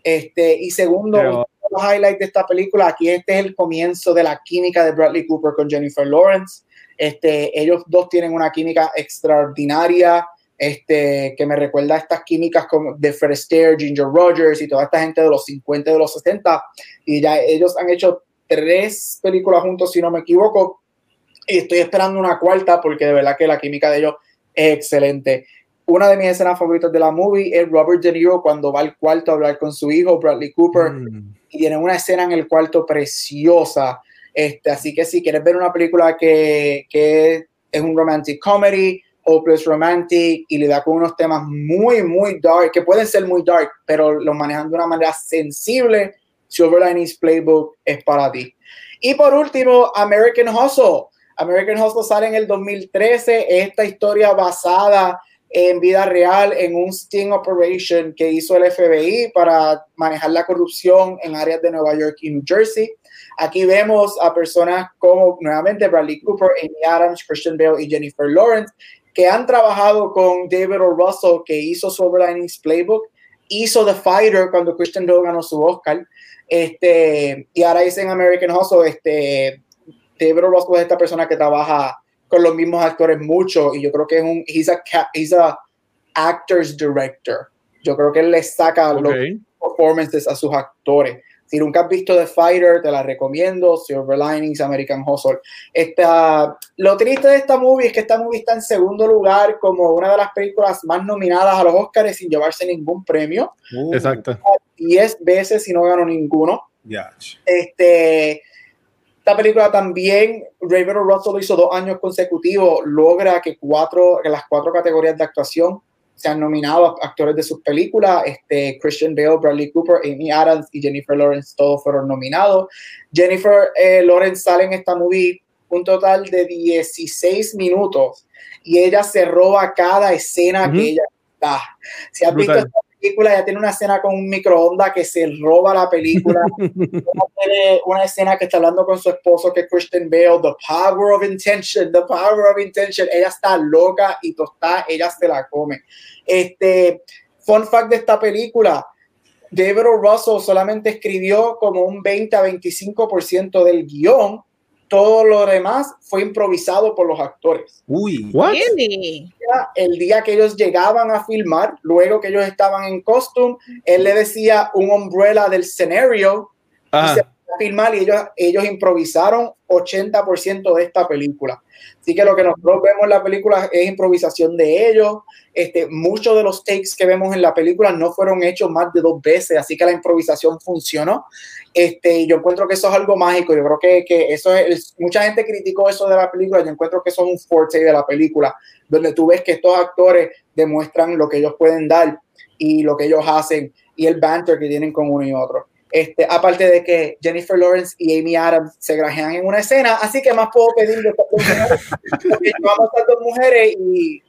Este, y segundo, Pero- los highlights de esta película, aquí este es el comienzo de la química de Bradley Cooper con Jennifer Lawrence. Este, ellos dos tienen una química extraordinaria, este, que me recuerda a estas químicas como de Fred Astaire, Ginger Rogers y toda esta gente de los 50 y de los 60. Y ya ellos han hecho tres películas juntos, si no me equivoco. Y estoy esperando una cuarta porque de verdad que la química de ellos es excelente. Una de mis escenas favoritas de la movie es Robert De Niro cuando va al cuarto a hablar con su hijo, Bradley Cooper Mm. y tienen una escena en el cuarto preciosa. Este, así que si quieres ver una película que, que es un romantic comedy, hopeless romantic y le da con unos temas muy, muy dark, que pueden ser muy dark, pero los manejan de una manera sensible, Silver Linings Playbook es para ti. Y por último, American Hustle. American Hustle sale en el 2013, esta historia basada en vida real en un sting operation que hizo el FBI para manejar la corrupción en áreas de Nueva York y New Jersey. Aquí vemos a personas como nuevamente Bradley Cooper, Amy Adams, Christian Bale y Jennifer Lawrence, que han trabajado con David O. Russell, que hizo Silver Linings Playbook, hizo The Fighter cuando Christian Bale ganó su Oscar, este, y ahora dicen American Hustle, este, David. Russell es esta persona que trabaja con los mismos actores mucho y yo creo que es un he's a, he's a actors director. Yo creo que él le saca los Ok. performances a sus actores. Si nunca has visto The Fighter, te la recomiendo. Silver Linings, American Hustle. Esta, lo triste de esta movie es que esta movie está en segundo lugar como una de las películas más nominadas a los Oscars sin llevarse ningún premio. Uh, Exacto. Diez veces y no ganó ninguno. Este, esta película también, Raven Russell lo hizo dos años consecutivos, logra que cuatro, que las cuatro categorías de actuación sean nominados actores de sus películas. Este, Christian Bale, Bradley Cooper, Amy Adams y Jennifer Lawrence, todos fueron nominados. Jennifer eh, Lawrence sale en esta movie un total de 16 minutos y ella se roba cada escena que ella está. Si has Brutal. visto esta película, ella tiene una escena con un microondas que se roba la película. Tiene una escena que está hablando con su esposo, que es Christian Bale, The Power of Intention, The Power of Intention. Ella está loca y tostada, ella se la come. Este, fun fact de esta película, David O. Russell solamente escribió como un 20 a 25% del guion. Todo lo demás fue improvisado por los actores Uy. What? El día que ellos llegaban a filmar, luego que ellos estaban en costume, él le decía un umbrella del escenario y Ah, se filmar y ellos, ellos improvisaron 80% de esta película. Así que lo que nosotros vemos en la película es improvisación de ellos. Este, muchos de los takes que vemos en la película no fueron hechos más de dos veces, así que la improvisación funcionó. Este, yo encuentro que eso es algo mágico. Yo creo que, que eso es, mucha gente criticó eso de la película. Yo encuentro que eso es un forte de la película, donde tú ves que estos actores demuestran lo que ellos pueden dar y lo que ellos hacen y el banter que tienen con uno y otro. Este, aparte de que Jennifer Lawrence y Amy Adams se grajean en una escena, así que más puedo pedir de a estas dos mujeres y,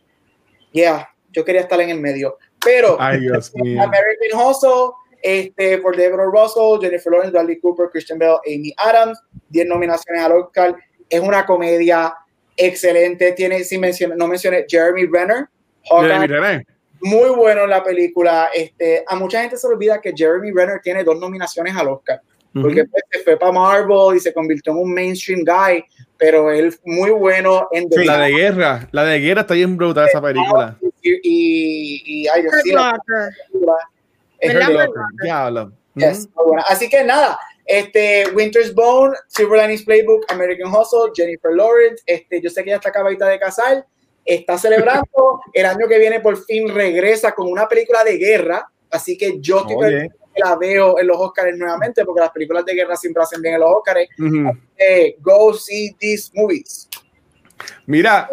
yeah, yo quería estar en el medio. Pero ay, Dios mío. American Hustle, este, por O. Russell, Jennifer Lawrence, Bradley Cooper, Christian Bale, Amy Adams, 10 nominaciones al Oscar. Es una comedia excelente. Tiene, si mencioné, no mencioné, Jeremy Renner, Hawkeye, Jeremy Renner. Muy bueno en la película. Este, a mucha gente se le olvida que Jeremy Renner tiene dos nominaciones al Oscar, porque Ujú. pues, se fue para Marvel y se convirtió en un mainstream guy, pero él muy bueno en The La de guerra, la de guerra está bien brutal esa película. y, y, y ay, Dios, sí, la Locker. película es ¿Verdad, Hurt Hurt Locker. Diablo. Yes, muy buena. Así que nada, este Winter's Bone, Silver Linings Playbook, American Hustle, Jennifer Lawrence, este, yo sé que ella está acabadita de casar, está celebrando, el año que viene por fin regresa con una película de guerra, así que yo estoy que la veo en los Oscars nuevamente, porque las películas de guerra siempre hacen bien en los Oscars. Ujú. Eh, go see these movies. Mira,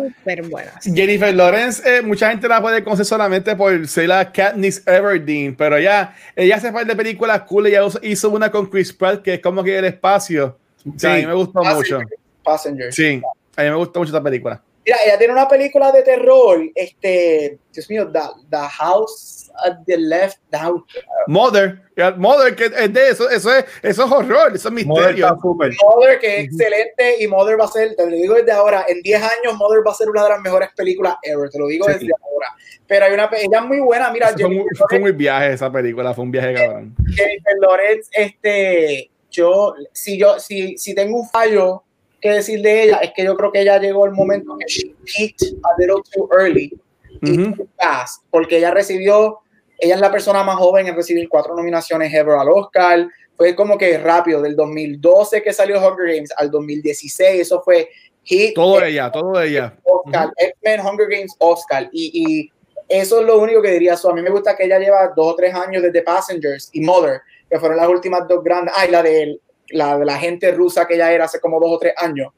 buenas. Jennifer Lawrence, eh, mucha gente la puede conocer solamente por ser la Katniss Everdeen, pero ya, ella hace parte de películas cool, ella hizo- hizo una con Chris Pratt que es como que el espacio. Sí, Sí. a mí me gustó mucho. Passenger. Passenger. Sí, a mí me gustó mucho esta película. Mira, ella tiene una película de terror, este, Dios mío, The, the House at the Left, house, Mother, Mother, que es de eso, eso es, eso es horror, eso es Mother misterio. súper. Mother, que es excelente, y Mother va a ser, te lo digo desde ahora, en 10 años Mother va a ser una de las mejores películas ever, te lo digo Sí. desde ahora. Pero hay una, ella es muy buena, mira, Eso fue, muy, Jennifer fue muy viaje esa película, fue un viaje cabrón. Jennifer Lawrence, este, yo, si yo, si, si tengo un fallo que decir de ella, es que yo creo que ella llegó el momento que she peaked a little too early y Ujú. too fast, porque ella recibió, ella es la persona más joven en recibir cuatro nominaciones ever al Oscar, fue como que rápido, del 2012 que salió Hunger Games al 2016, eso fue hit, Todo ella, todo ella. Oscar, X-Men, Hunger Games, Oscar. Y, y eso es lo único que diría. So, a mí me gusta que ella lleva dos o tres años desde Passengers y Mother, que fueron las últimas dos grandes. Ay, la de la, de la gente rusa que ella era hace como dos o tres años.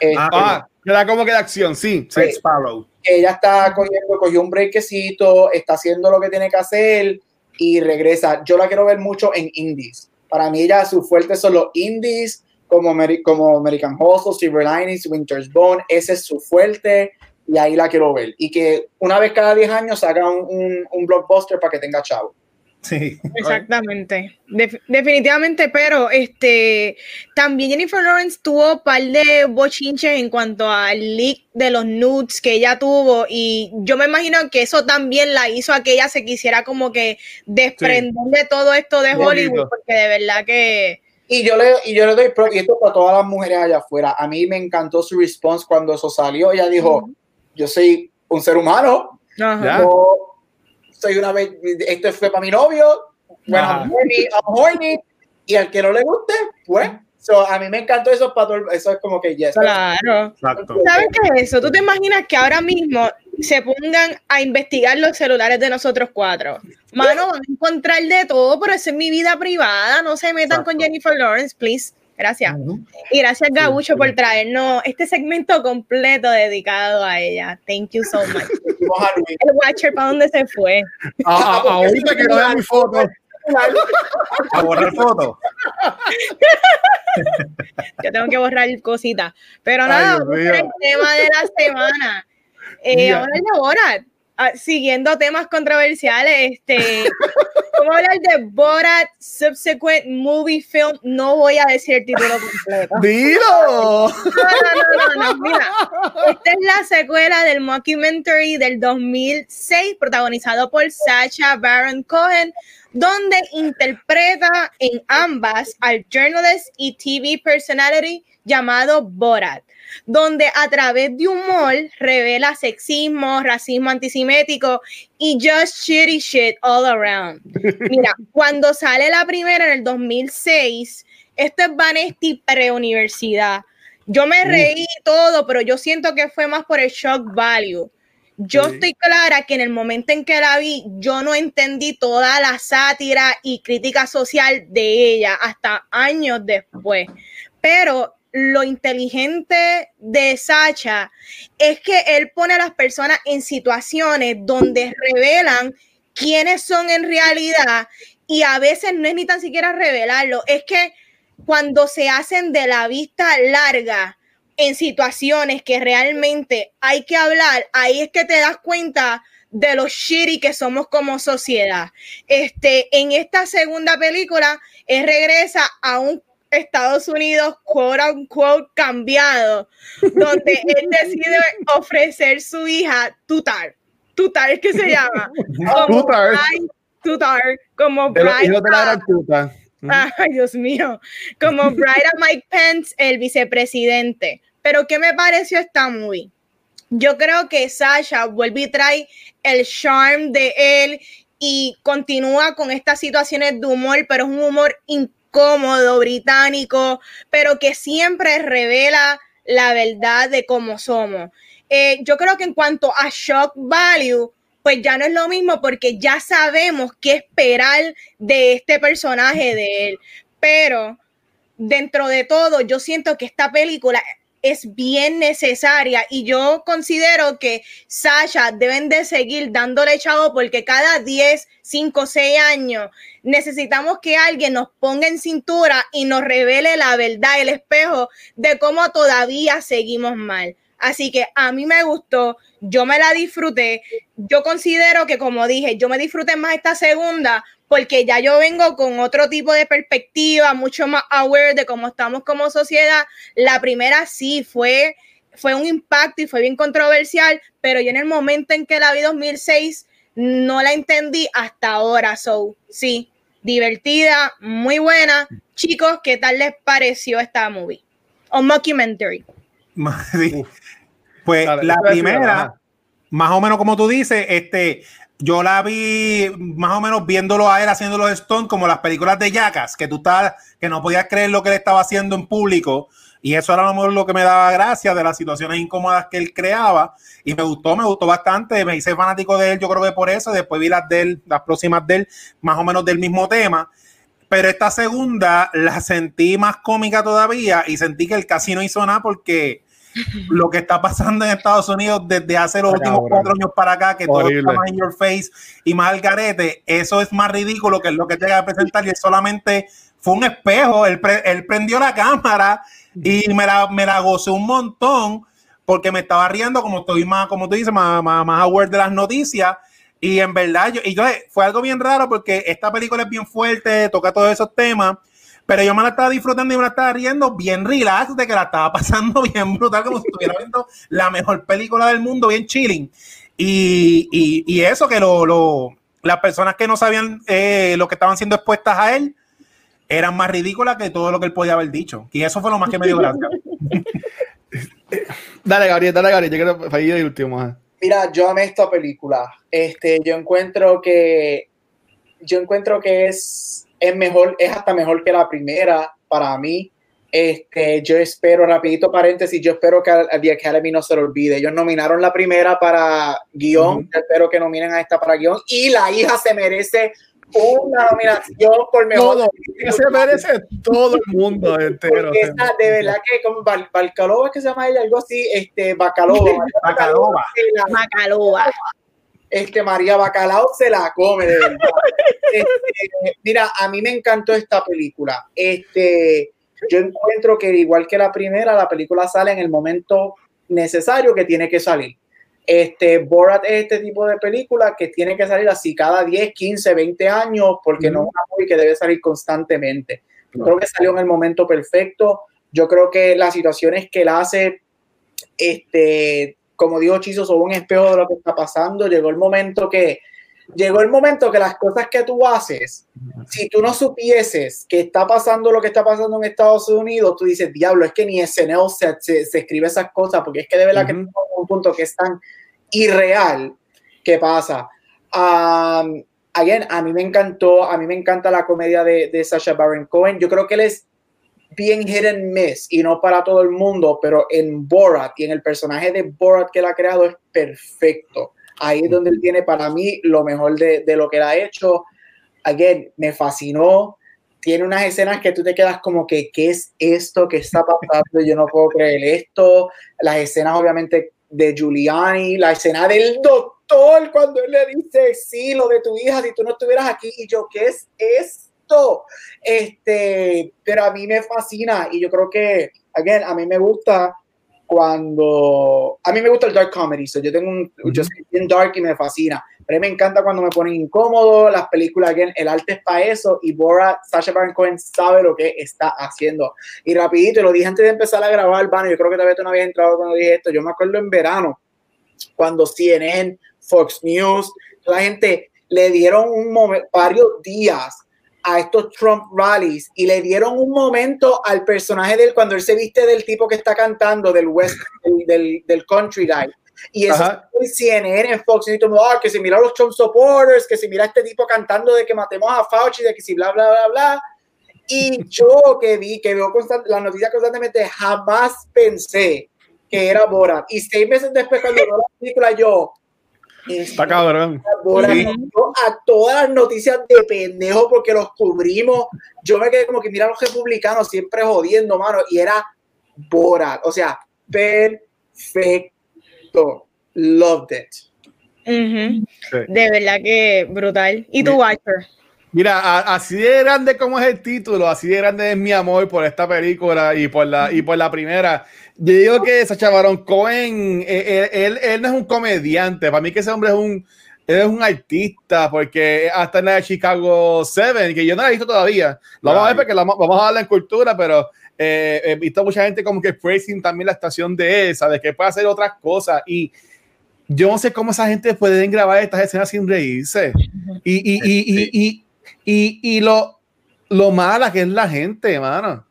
Este, Ah, Ah, que da como que de acción, sí. Sparrow. ella está cogiendo, cogió un breakcito, está haciendo lo que tiene que hacer y regresa. Yo la quiero ver mucho en indies. Para mí ella, su fuerte son los indies, como, Ameri- como American Hustle, Silver Linings, Winter's Bone, ese es su fuerte y ahí la quiero ver. Y que una vez cada 10 años saca un, un, un blockbuster para que tenga chavo. Sí. Exactamente, Def- definitivamente, pero este también Jennifer Lawrence tuvo un par de bochinches en cuanto al leak de los nudes que ella tuvo y yo me imagino que eso también la hizo a que ella se quisiera como que desprender de todo esto de Hollywood porque de verdad que Y yo le, y yo le doy pro, y esto para todas las mujeres allá afuera. A mí me encantó su response cuando eso salió. Ella dijo, yo soy un ser humano, ajá. Soy una vez, esto fue para mi novio, bueno. I'm horny, I'm horny, y al que no le guste, pues, so, a mí me encantó eso, para eso es como que yes. claro. Exacto. ¿Sabes qué es eso? ¿Tú te imaginas que ahora mismo se pongan a investigar los celulares de nosotros cuatro? Mano, van a encontrar de todo, pero esa es mi vida privada. No se metan con. Jennifer Lawrence, please. Gracias. Y gracias, Gabucho, por traernos este segmento completo dedicado a ella. Thank you so much. El Watcher, ¿para dónde se fue? Ahorita que no vean mi foto. A borrar fotos. Yo tengo que borrar cositas. Pero Ay, nada, Dios vamos el tema de la semana. Eh. Ahora de Borat, Ah, siguiendo temas controversiales, este, a hablar de Borat Subsequent Movie Film. No voy a decir el título completo. ¡Dilo! No, no, no, no, no, mira. Esta es la secuela del mockumentary del 2006, protagonizado por Sacha Baron Cohen, donde interpreta en ambas al journalist y TV personality llamado Borat, donde a través de humor revela sexismo, racismo antisemético y just shitty shit all around. Mira, cuando sale la primera en el 2006, esto es Vanesti pre-universidad. Yo me reí todo, pero yo siento que fue más por el shock value. Yo Sí. estoy clara que en el momento en que la vi, yo no entendí toda la sátira y crítica social de ella hasta años después. Pero lo inteligente de Sacha es que él pone a las personas en situaciones donde revelan quiénes son en realidad y a veces no es ni tan siquiera revelarlo, es que cuando se hacen de la vista larga en situaciones que realmente hay que hablar, ahí es que te das cuenta de lo shitty que somos como sociedad. Este, en esta segunda película, él regresa a un Estados Unidos, quote unquote, cambiado, donde él decide ofrecer su hija Tutar. Tutar es que se llama. Como Tutar. bride- Tutar, como la a-. Ay, Dios mío. Como bride a Mike Pence, el vicepresidente. Pero ¿qué me pareció esta movie? Yo creo que Sasha vuelve y trae el charm de él y continúa con estas situaciones de humor, pero es un humor incómodo, británico, pero que siempre revela la verdad de cómo somos. Eh, yo creo que en cuanto a shock value, pues ya no es lo mismo porque ya sabemos qué esperar de este personaje de él. Pero dentro de todo, yo siento que esta película es bien necesaria y yo considero que Sasha deben de seguir dándole chavo porque cada 10, 5, 6 años necesitamos que alguien nos ponga en cintura y nos revele la verdad, el espejo de cómo todavía seguimos mal. Así que a mí me gustó, yo me la disfruté. Yo considero que, como dije, yo me disfruté más esta segunda porque ya yo vengo con otro tipo de perspectiva, mucho más aware de cómo estamos como sociedad. La primera sí fue, fue un impacto y fue bien controversial, pero yo en el momento en que la vi 2006 no la entendí hasta ahora. So, sí, divertida, muy buena. Chicos, ¿qué tal les pareció esta movie? O mockumentary. Pues la primera, más o menos como tú dices, este, yo la vi más o menos viéndolo a él haciendo los Stones como las películas de Jackass, que tú estabas, que no podías creer lo que él estaba haciendo en público. Y eso era lo, lo que me daba gracia de las situaciones incómodas que él creaba. Y me gustó, me gustó bastante. Me hice fanático de él, yo creo que por eso. Después vi las de él, las próximas de él, más o menos del mismo tema. Pero esta segunda la sentí más cómica todavía y sentí que el casi no hizo nada porque lo que está pasando en Estados Unidos desde hace los últimos cuatro años para acá, que todo está más in your face y más al garete, eso es más ridículo que es lo que llega a presentar y es solamente fue un espejo, él, él prendió la cámara y me la, me la gocé un montón porque me estaba riendo como estoy más, como tú dices, más, más, más aware de las noticias. Y en verdad, yo, y yo, fue algo bien raro porque esta película es bien fuerte, toca todos esos temas pero yo me la estaba disfrutando y me la estaba riendo bien relax de que la estaba pasando bien brutal, como si estuviera viendo la mejor película del mundo, bien chilling. Y, y, y eso que lo, lo, las personas que no sabían eh, lo que estaban siendo expuestas a él eran más ridículas que todo lo que él podía haber dicho. Y eso fue lo más que me dio gracia. dale, Gabriel, dale, Gabriel. Yo quiero fallir el último. Mira, yo amé esta película. Este, yo encuentro que yo encuentro que es es mejor, es hasta mejor que la primera para mí. Este, yo espero, rapidito paréntesis, yo espero que a The Academy no se lo olvide. Ellos nominaron la primera para guion, espero que nominen a esta para guion. Y la hija se merece una nominación por mejor. Todo, se merece todo el mundo entero. Esa, de verdad que como Balcalova, que se llama ella, algo así, este, Bacalova. Bacalova. Bacalova este María Bacalao se la come de verdad. Este, mira, a mí me encantó esta película. Este, yo encuentro que igual que la primera, la película sale en el momento necesario que tiene que salir. Este, Borat es este tipo de película que tiene que salir así cada 10, 15, 20 años, porque no es una movie que debe salir constantemente. Creo que salió en el momento perfecto. Yo creo que las situaciones que él hace, este, como dijo Chizo, son un espejo de lo que está pasando. Llegó el momento que, llegó el momento que las cosas que tú haces, si tú no supieses que está pasando lo que está pasando en Estados Unidos, tú dices, diablo, es que ni SNL se, se, se escribe esas cosas, porque es que de verdad que es un punto que es tan irreal que pasa. Um, again, a mí me encantó, a mí me encanta la comedia de, de Sasha Baron Cohen. Yo creo que él es bien hit and miss y no para todo el mundo, pero en Borat y en el personaje de Borat que él ha creado es perfecto. Ahí es donde él tiene para mí lo mejor de, de lo que él ha hecho. Again, me fascinó. Tiene unas escenas que tú te quedas como que, ¿qué es esto que está pasando? Yo no puedo creer esto. Las escenas, obviamente, de Giuliani, la escena del doctor cuando él le dice, sí, lo de tu hija, si tú no estuvieras aquí. Y yo, ¿qué es esto? Este, pero a mí me fascina y yo creo que, again, a mí me gusta cuando a mí me gusta el dark comedy, so yo tengo un yo soy bien dark y me fascina, pero a mí me encanta cuando me ponen incómodo, las películas, again, el arte es para eso y Bora, Sasha Baron Cohen sabe lo que está haciendo. Y rapidito, lo dije antes de empezar a grabar, Vano, yo creo que todavía tú no habías entrado cuando dije esto, yo me acuerdo en verano, cuando CNN, Fox News, la gente le dieron un momento, varios días a estos Trump rallies y le dieron un momento al personaje de él cuando él se viste del tipo que está cantando del West, del, del, country guy. Y eso es CNN, en Fox, y todo ah, que si mira a los Trump supporters, que si mira a este tipo cantando de que matemos a Fauci, de que si bla, bla, bla, bla. Y yo que vi, que veo la noticia constantemente, jamás pensé que era Borat. Y seis meses después, cuando veo la película, yo, Está cabrón. A todas las noticias de pendejo porque los cubrimos. Yo me quedé como que mira a los republicanos siempre jodiendo, mano. Y era Borat. O sea, perfecto. Loved it. De verdad que brutal. ¿Y tu Viper? Mira, así de grande como es el título, así de grande es mi amor por esta película y por la, y por la primera. Yo digo que Sacha Baron Cohen, eh, eh, él, él, no es un comediante, para mí que ese hombre es un, es un artista, porque hasta en la de Chicago 7, que yo no la he visto todavía, lo vamos a ver porque la, vamos a hablar en cultura, pero eh, he visto mucha gente como que praising también la estación de esa, de que puede hacer otras cosas. Y yo no sé cómo esa gente puede grabar estas escenas sin reírse. Y, y, y, y, y, y lo, lo mala que es la gente, mano.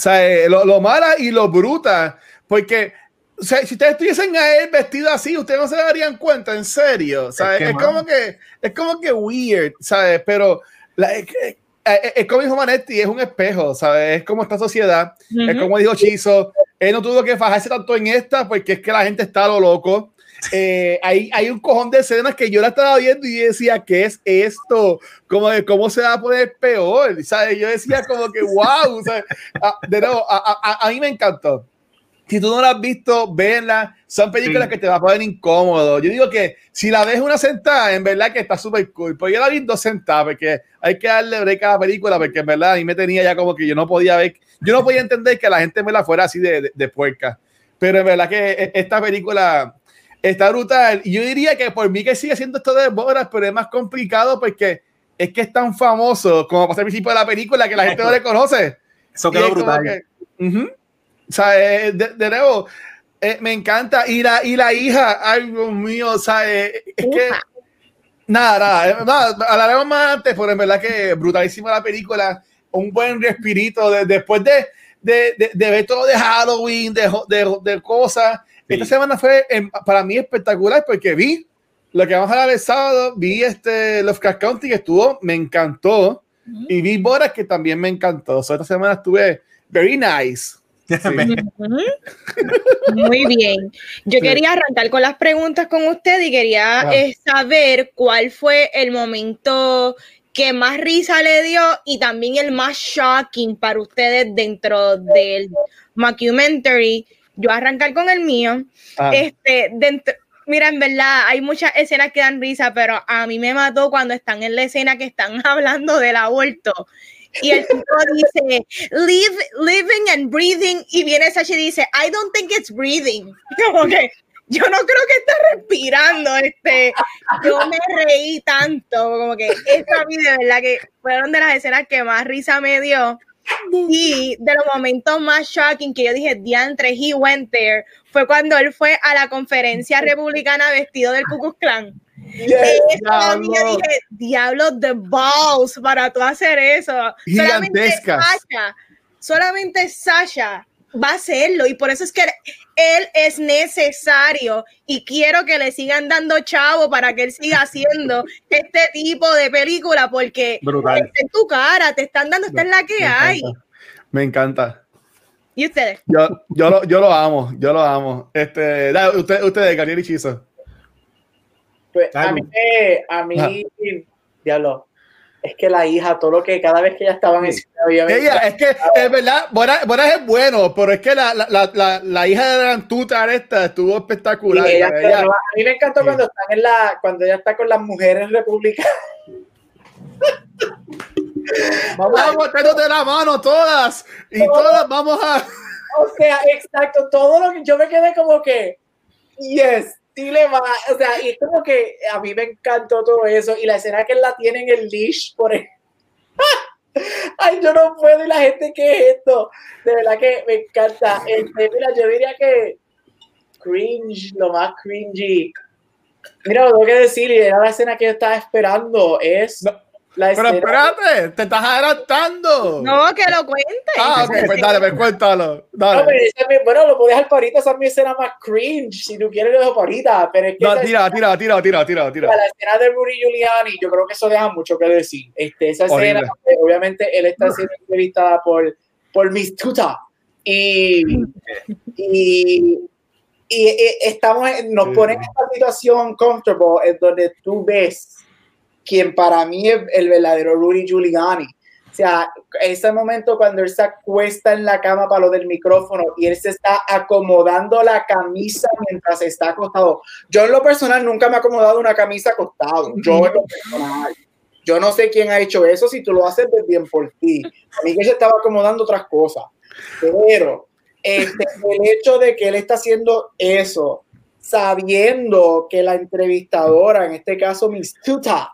Sea, eh, lo, lo mala y lo bruta, porque o sea, si ustedes estuviesen a él vestido así, ustedes no se darían cuenta, en serio. ¿sabes? Es, como que, es como que weird, ¿sabes? Pero la, es, es, como dijo Manetti, es un espejo, ¿sabes? Es como esta sociedad, es como dijo Chizo, él no tuvo que fajarse tanto en esta porque es que la gente está a lo loco. Eh, hay, hay, un cojón de escenas que yo la estaba viendo y decía, ¿qué es esto? Como de cómo se va a poner peor, ¿sabes? Yo decía como que, wow, ¿sabes? Ah, de nuevo, a, a, a, mí me encantó. Si tú no la has visto, venla. Son películas que te van a poner incómodo. Yo digo que si la ves una sentada, en verdad que está súper cool. Pero yo la vi dos sentadas porque hay que darle break a la película porque en verdad a mí me tenía ya como que yo no podía ver, yo no podía entender que la gente me la fuera así de, de, de puerca. Pero en verdad que e, esta película está brutal. Y yo diría que por mí que sigue siendo esto de Boras, pero es más complicado porque es que es tan famoso como para el principio de la película que la gente no le conoce. Eso quedó brutal. Que, uh -huh. O sea, eh, de, de, nuevo, eh, me encanta. Y la, y la hija, ay, Dios mío, o sea, eh, es que. Nada, nada, nada, hablaremos más antes, pero en verdad que brutalísima la película. Un buen respirito de, después de, de, de, ver todo de Halloween, de, de cosas esta semana fue para mí espectacular porque vi lo que vamos a hablar el sábado, vi este Lovecraft County que estuvo, me encantó, uh -huh. y vi Boras que también me encantó. So, esta semana estuve very nice. Sí. Muy bien. Yo sí. quería arrancar con las preguntas con usted y quería ah. eh, saber cuál fue el momento que más risa le dio y también el más shocking para ustedes dentro del documentary yo arrancar con el mío. Ah. Este, dentro, mira, en verdad, hay muchas escenas que dan risa, pero a mí me mató cuando están en la escena que están hablando del aborto. Y el tipo dice, Live, living and breathing, y viene Sachi y dice, I don't think it's breathing. Como que, yo no creo que esté respirando, este, yo me reí tanto, como que esa a mí de verdad que fueron de las escenas que más risa me dio. Y de los momentos más shocking que yo dije, diantre, he went there, fue cuando él fue a la conferencia republicana vestido del Ku Klux Klan. Yes, eso, yo dije, diablo, the balls para tú hacer eso. Solamente Sasha, solamente Sasha va a hacerlo y por eso es que él es necesario y quiero que le sigan dando chavo para que él siga haciendo este tipo de película porque Brutal. está en tu cara, te están dando, esta es la que me hay. Encanta. Me encanta. ¿Y ustedes? Yo, yo, lo, yo lo amo, yo lo amo. Este, usted, ustedes, Gabriel y Chizo. Pues a mí, a mí, ah. diablo, es que la hija, todo lo que cada vez que ella estaba en el Ella, es que es verdad, Boras, Boras es bueno, pero es que la, la, la, la hija de la Antuta esta estuvo espectacular. Ella, ella, a mí me encantó sí. cuando están en la, cuando ella está con las mujeres republicanas. vamos a botarnos de la mano todas y todo, todas vamos a. O sea, exacto, todo lo que yo me quedé como que, yes, sí o sea, y como que a mí me encantó todo eso y la escena que la tiene en el leash por el... Ay, yo no puedo y la gente que es esto, de verdad que me encanta. Este, mira, yo diría que cringe, lo más cringy. Mira, lo tengo que decir, y era la escena que yo estaba esperando, es... la Pero espérate, te estás adelantando. No, que lo cuente. Ah, ok, pues dale, pues cuéntalo. Dale. No, pero bueno, lo puedo dejar para ahorita, esa es mi escena más cringe. Si tú quieres, lo dejo para ahorita. Pero es que no, tira, escena, tira, tira, tira, tira, tira. La escena de Rudy Giuliani, yo creo que eso deja mucho que decir. Este, esa escena, Horrible. obviamente, él está siendo entrevistada por, por Miss Tuta. Y, y, y, y, estamos, nos sí. ponen en esta situación comfortable en donde tú ves quien para mí es el verdadero Rudy Giuliani. O sea, ese momento cuando él se acuesta en la cama para lo del micrófono y él se está acomodando la camisa mientras está acostado. Yo en lo personal nunca me he acomodado una camisa acostado. Yo en lo personal. Yo no sé quién ha hecho eso, si tú lo haces pues bien por ti. A mí que se estaba acomodando otras cosas. Pero este, el hecho de que él está haciendo eso, sabiendo que la entrevistadora, en este caso Miss Tuta,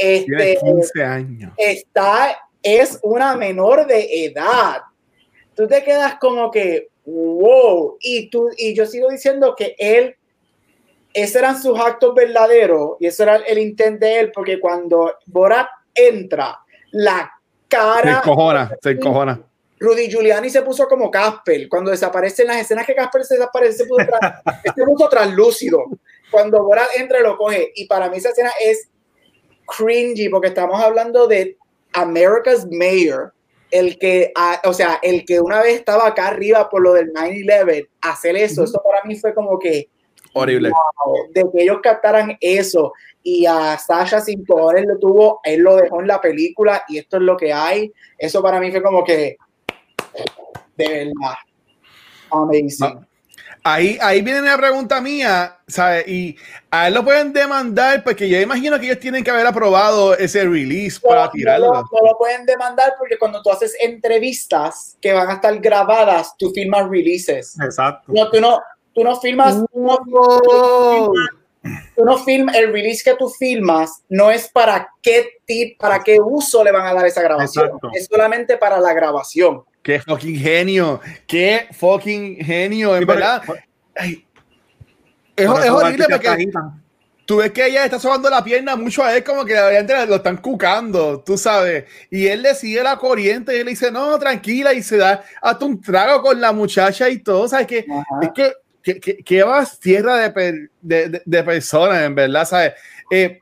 este, 15 años. está, es una menor de edad. Tú te quedas como que, wow, y, tú, y yo sigo diciendo que él, esos eran sus actos verdaderos y eso era el intento de él, porque cuando Borat entra, la cara... Se encojona, se encojona. Rudy Giuliani se puso como Casper. Cuando desaparecen las escenas que Casper se desaparece, se puso, se puso translúcido. Cuando Borat entra, lo coge. Y para mí esa escena es cringy porque estamos hablando de America's Mayor, el que, a, o sea, el que una vez estaba acá arriba por lo del 9-11, hacer eso, eso para mí fue como que horrible. Wow, de que ellos captaran eso y a Sasha sin poder lo tuvo, él lo dejó en la película y esto es lo que hay. Eso para mí fue como que de verdad amazing. No. Ahí, ahí viene la pregunta mía, ¿sabes? Y a él lo pueden demandar porque yo imagino que ellos tienen que haber aprobado ese release no, para tirarlo. No, no, lo pueden demandar porque cuando tú haces entrevistas que van a estar grabadas, tú firmas releases. Exacto. No, tú no, tú no firmas. No, tú no filmas, el release que tú filmas no es para qué tip, para qué uso le van a dar esa grabación. Exacto. Es solamente para la grabación. Qué fucking genio, qué fucking genio, en Sí, pero- verdad. Ay, es, horrible porque tú ves que ella está sobando la pierna mucho a él, como que la gente lo están cucando, tú sabes. Y él le sigue la corriente y él le dice, no, tranquila, y se da hasta un trago con la muchacha y todo. ¿Sabes? Que, Ajá. es que, que, que, que vas tierra de, per- de, de, de personas, en verdad, ¿sabes? Eh,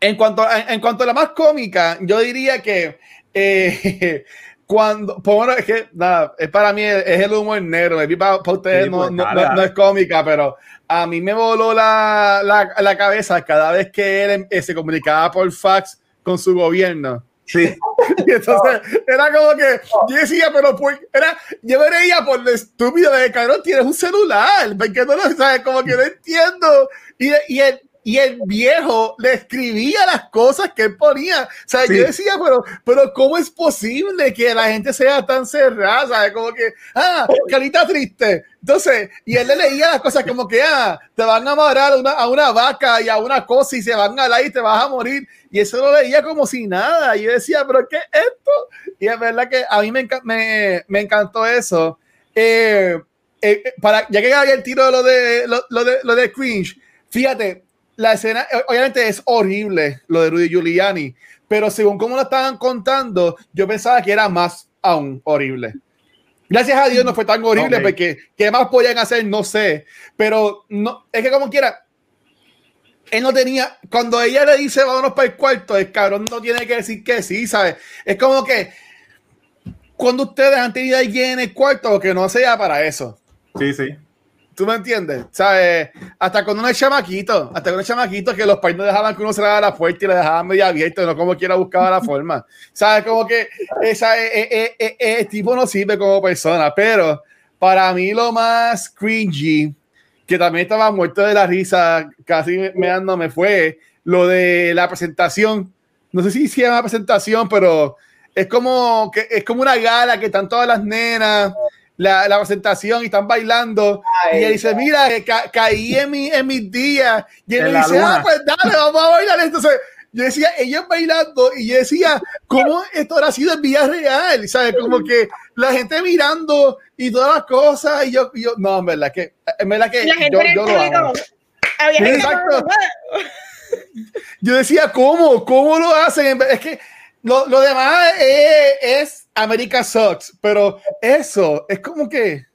en, cuanto, en, en cuanto a la más cómica, yo diría que eh, cuando, pues bueno, es que nada, es para mí es el humor negro, para, para ustedes Sí, no, pues, no, no- no es cómica, pero a mí me voló la, la, la cabeza cada vez que él eh, se comunicaba por fax con su gobierno. Sí. Y entonces era como que yo decía, pero pues, era, yo me reía por lo estúpido de cabrón, tienes un celular, porque no lo sabes, como que no entiendo. Y, y, el, y el viejo le escribía las cosas que él ponía. O sea, Sí. yo decía, pero, pero ¿cómo es posible que la gente sea tan cerrada? ¿Sabes? Como que, ah, carita triste. Entonces, y él le leía las cosas como que, ah, te van a amarrar a una, a una vaca y a una cosa y se van a la y te vas a morir. Y eso lo leía como si nada. Y yo decía, pero ¿qué es esto? Y es verdad que a mí me, enca- me, me encantó eso. Eh, eh, para, ya que había el tiro de lo de, lo, lo de lo de cringe, fíjate, la escena, eh, obviamente es horrible lo de Rudy Giuliani, pero según cómo lo estaban contando, yo pensaba que era más aún horrible. Gracias a Dios no fue tan horrible, Ok. porque qué más podían hacer, no sé. Pero no, es que como quiera, él no tenía, cuando ella le dice vámonos para el cuarto, el cabrón no tiene que decir que sí, ¿sabes? Es como que cuando ustedes han tenido alguien en el cuarto, que no sea para eso. Sí, sí. ¿Tú me entiendes? ¿Sabes? Hasta cuando uno es chamaquito, hasta cuando es chamaquito que los pais no dejaban que uno cerrara la puerta y le dejaban medio abierto, no como quiera buscaba la forma. ¿Sabes? Como que esa, eh, eh, eh, eh, tipo no sirve como persona, pero para mí lo más cringy, que también estaba muerto de la risa, casi me, me me fue lo de la presentación. No sé si se llama presentación, pero es como que es como una gala que están todas las nenas, la, la presentación y están bailando. y ella dice, mira, ca- caí en, mi, en mis días. Y él dice, luna. ah, pues dale, vamos a bailar. Entonces, yo decía, ellos bailando, y yo decía, ¿cómo esto habrá sido en vida real? ¿Sabes? Como que la gente mirando y todas las cosas, y yo, y yo no, en verdad que, en verdad que La gente yo, yo lo amo. había gente exacto. Yo decía, ¿cómo? ¿Cómo lo hacen? Es que lo, lo demás es, es America Sucks, pero eso es como que,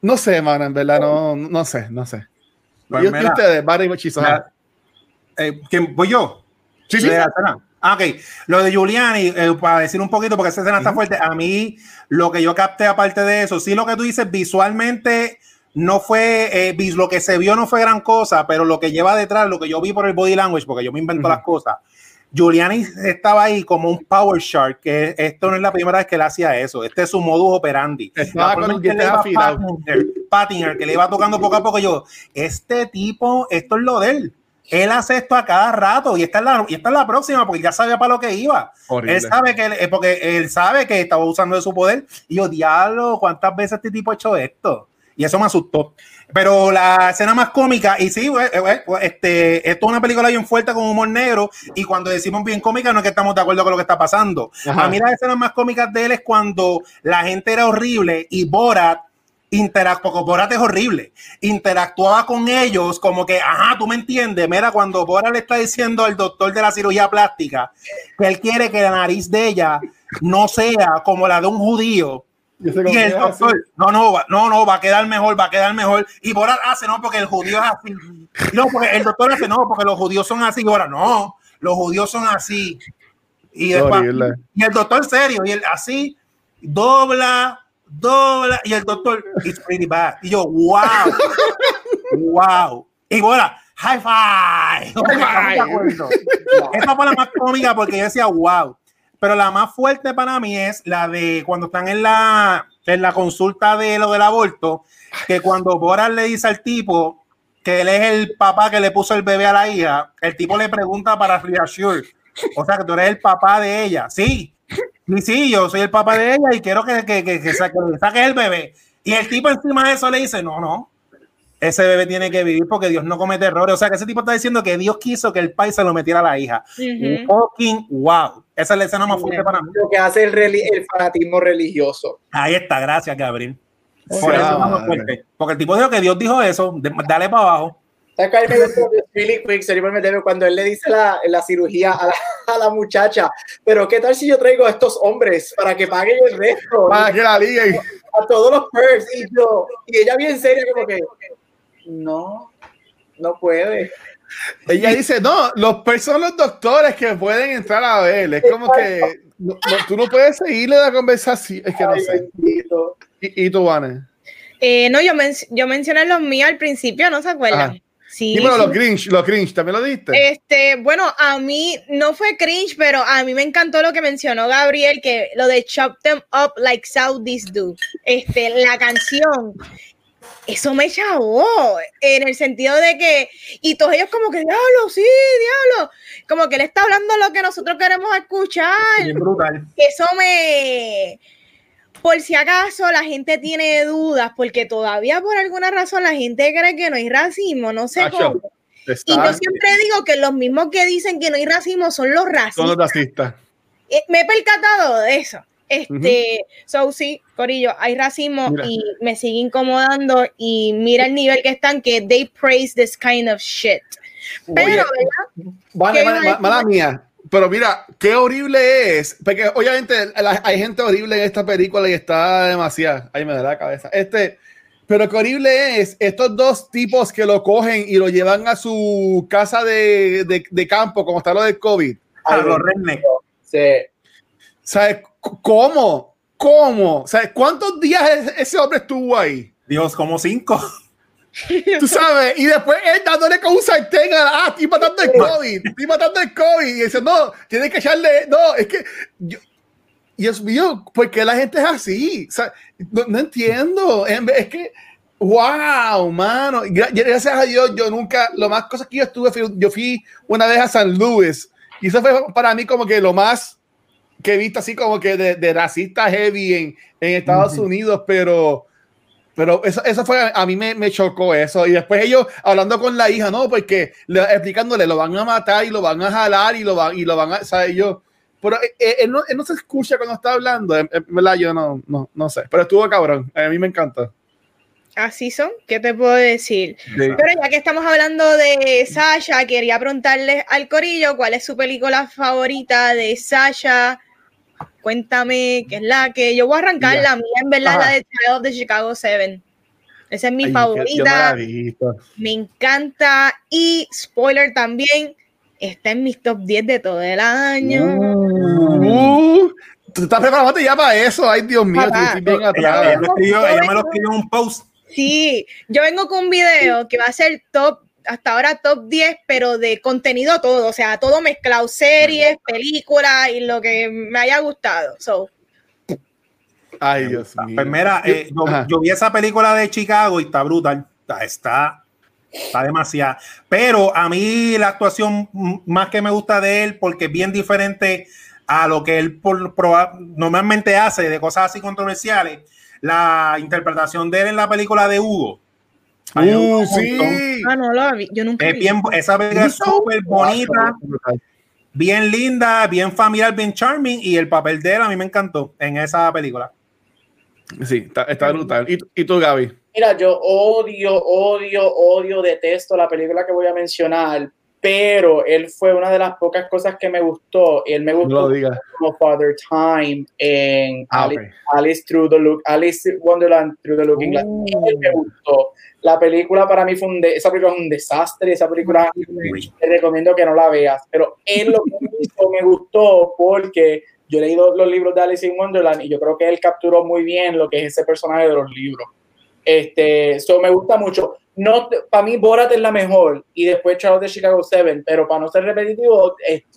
no sé, mano, en verdad, no, no sé, no sé. Pues y, y mira, ustedes, Barry mira, eh, ¿quién- ¿Voy yo? Sí, sí. Ah, ok. Lo de Giuliani, eh, para decir un poquito, porque esa escena está fuerte. A mí, lo que yo capté aparte de eso, sí, lo que tú dices visualmente no fue, eh, lo que se vio no fue gran cosa, pero lo que lleva detrás, lo que yo vi por el body language, porque yo me invento Ujú. las cosas. Giuliani estaba ahí como un power shark, que esto no es la primera vez que él hacía eso. Este es su modus operandi. Estaba con en que le iba. Pattinger, Pattinger, que le iba tocando poco a poco, yo, este tipo, esto es lo de él. Él hace esto a cada rato y esta es la, y esta es la próxima porque ya sabía para lo que iba. Horrible. Él sabe que él- eh, porque él sabe que estaba usando de su poder y yo, diablo, ¿cuántas veces este tipo ha hecho esto? Y eso me asustó. Pero la escena más cómica, y sí, eh, eh, eh, este, esto es una película bien fuerte con humor negro, y cuando decimos bien cómica no es que estamos de acuerdo con lo que está pasando. Ajá. A mí las escenas más cómicas de él es cuando la gente era horrible y Borat interactuó, porque Borat es horrible, interactuaba con ellos como que, ajá, tú me entiendes, mira, cuando Borat le está diciendo al doctor de la cirugía plástica que él quiere que la nariz de ella no sea como la de un judío, y el doctor, no, no, va- no, no, va a quedar mejor, va a quedar mejor. Y Borat hace, no, porque el judío es así. No, porque el doctor hace, no, porque los judíos son así. Y ahora, no, los judíos son así. Y, después, Horrible. y el doctor serio, y el así, dobla, dobla, y el doctor, it's pretty bad. Y yo, wow, wow. Y ahora, high five. De acuerdo. Esa fue la más cómica porque yo decía, wow. Pero la más fuerte para mí es la de cuando están en la, en la consulta de lo del aborto, que cuando Boras le dice al tipo que él es el papá que le puso el bebé a la hija, el tipo le pregunta para reassure. O sea, que tú eres el papá de ella. Sí, sí, sí, yo soy el papá de ella y quiero que, que, que, que saque, que saque el bebé. Y el tipo encima de eso le dice, no, no, ese bebé tiene que vivir porque Dios no comete errores. O sea, que ese tipo está diciendo que Dios quiso que el país se lo metiera a la hija. Ujú. Fucking wow. Esa es la escena más fuerte para mí. Lo que hace el, reli- el fanatismo religioso. Ahí está, gracias, Gabriel. Por eso más fuerte. Porque el tipo dijo que Dios dijo eso, de- dale para abajo. ¿Sabes mí me meterme cuando él le dice la, la cirugía a la, a la muchacha, pero ¿qué tal si yo traigo a estos hombres para que paguen el resto? Para que la liguen. a todos los perks y yo y ella bien seria como que no no puede Ella dice, no, los son los doctores que pueden entrar a ver. Es como que no- no, tú no puedes seguirle la conversación. Es que no Ay, sé. bendito. Y, y tú, Vane. Eh, no, yo, men- yo mencioné los míos al principio, ¿no se acuerdan? Ajá. Sí. Dímelo, sí. los cringe, los cringe, ¿también lo diste? Este, bueno, a mí no fue cringe, pero a mí me encantó lo que mencionó Gabriel, que lo de Chop Them Up Like Saudis Do. Este, la canción, eso me chavó, en el sentido de que, y todos ellos como que, diablo, sí, diablo, como que él está hablando lo que nosotros queremos escuchar. Bien brutal. Eso me, por si acaso la gente tiene dudas, porque todavía por alguna razón la gente cree que no hay racismo, no sé Acho, cómo. Y yo siempre digo que los mismos que dicen que no hay racismo son los son racistas. los racistas. Eh, Me he percatado de eso. Este, so sí, Corillo, hay racismo Mira. y me sigue incomodando y mira el nivel que están que they praise this kind of shit. Pero, Oye, ¿verdad? Vale, ¿Qué mala, mía. Pero mira, qué horrible es. Porque obviamente la- hay gente horrible en esta película y está demasiado. Ahí me da la cabeza. Este, pero qué horrible es estos dos tipos que lo cogen y lo llevan a su casa de, de- de campo, como está lo del COVID. A los rednecks. sí. ¿Sabes cómo? ¿Cómo? ¿Sabes cuántos días es- ese hombre estuvo ahí? Dios, como cinco. Tú sabes, y después él dándole con un sartén a ah, estoy matando el COVID, estoy matando el COVID, y dice, no, tienes que echarle, no, es que, yo- Dios mío, ¿por qué la gente es así? O sea, no, no entiendo, es, que, wow, mano, Gra- gracias a Dios, yo nunca, lo más cosas que yo estuve, yo fui una vez a San Luis, y eso fue para mí como que lo más que he visto así como que de, de racista heavy en, en Estados Ujú. Unidos, pero pero eso, eso fue, a mí me, me chocó eso. Y después ellos hablando con la hija, no, porque le- explicándole, lo van a matar y lo van a jalar y lo van, y lo van a, ¿sabes? Yo, pero eh, eh, él, no, él no se escucha cuando está hablando, verdad, yo no, no, no sé. Pero estuvo cabrón, a mí me encanta. Así son, ¿qué te puedo decir? Sí. Pero ya que estamos hablando de Sasha, quería preguntarle al Corillo cuál es su película favorita de Sasha. Cuéntame, qué es la que yo voy a arrancar Ya. la mía, en verdad, Ajá. la de Child of the Chicago Seven. Esa es mi Ay, que favorita, me encanta. Y spoiler también, está en mis top 10 de todo el año. Uh, ¿Tú estás preparado ya para eso? Ay, Dios mío, Papá, estoy bien Ella, atrás. ella me lo vengo- escribió en un post. Sí, yo vengo con un video que va a ser top, hasta ahora top 10, pero de contenido todo, o sea, todo mezclado, series, películas y lo que me haya gustado. So, Ay, Dios mío. Pues mira, eh, yo, Ajá. yo vi esa película de Chicago y está brutal. Está, está Está demasiado. Pero a mí la actuación más que me gusta de él, porque es bien diferente a lo que él por, normalmente hace de cosas así controversiales, la interpretación de él en la película de Hugo. Uh, sí. Ah, no lo vi. Yo nunca es bien, esa película es súper bonita, bien linda, bien familiar, bien charming. Y el papel de él a mí me encantó en esa película. Sí, está, está brutal. ¿Y, ¿Y tú, Gaby? Mira, yo odio, odio, odio, detesto la película que voy a mencionar, pero él fue una de las pocas cosas que me gustó. Él me gustó como Father Time en ah, Alice, Through the Look, Alice Wonderland Through the Looking Glass. Él me gustó. La película para mí fue un esa película es un desastre, esa película te recomiendo que no la veas, pero él lo que hizo me gustó porque yo he leído los libros de Alice in Wonderland y yo creo que él capturó muy bien lo que es ese personaje de los libros. Este, eso me gusta mucho. No, para mí Borat es la mejor y después Charles de Chicago 7, pero para no ser repetitivo,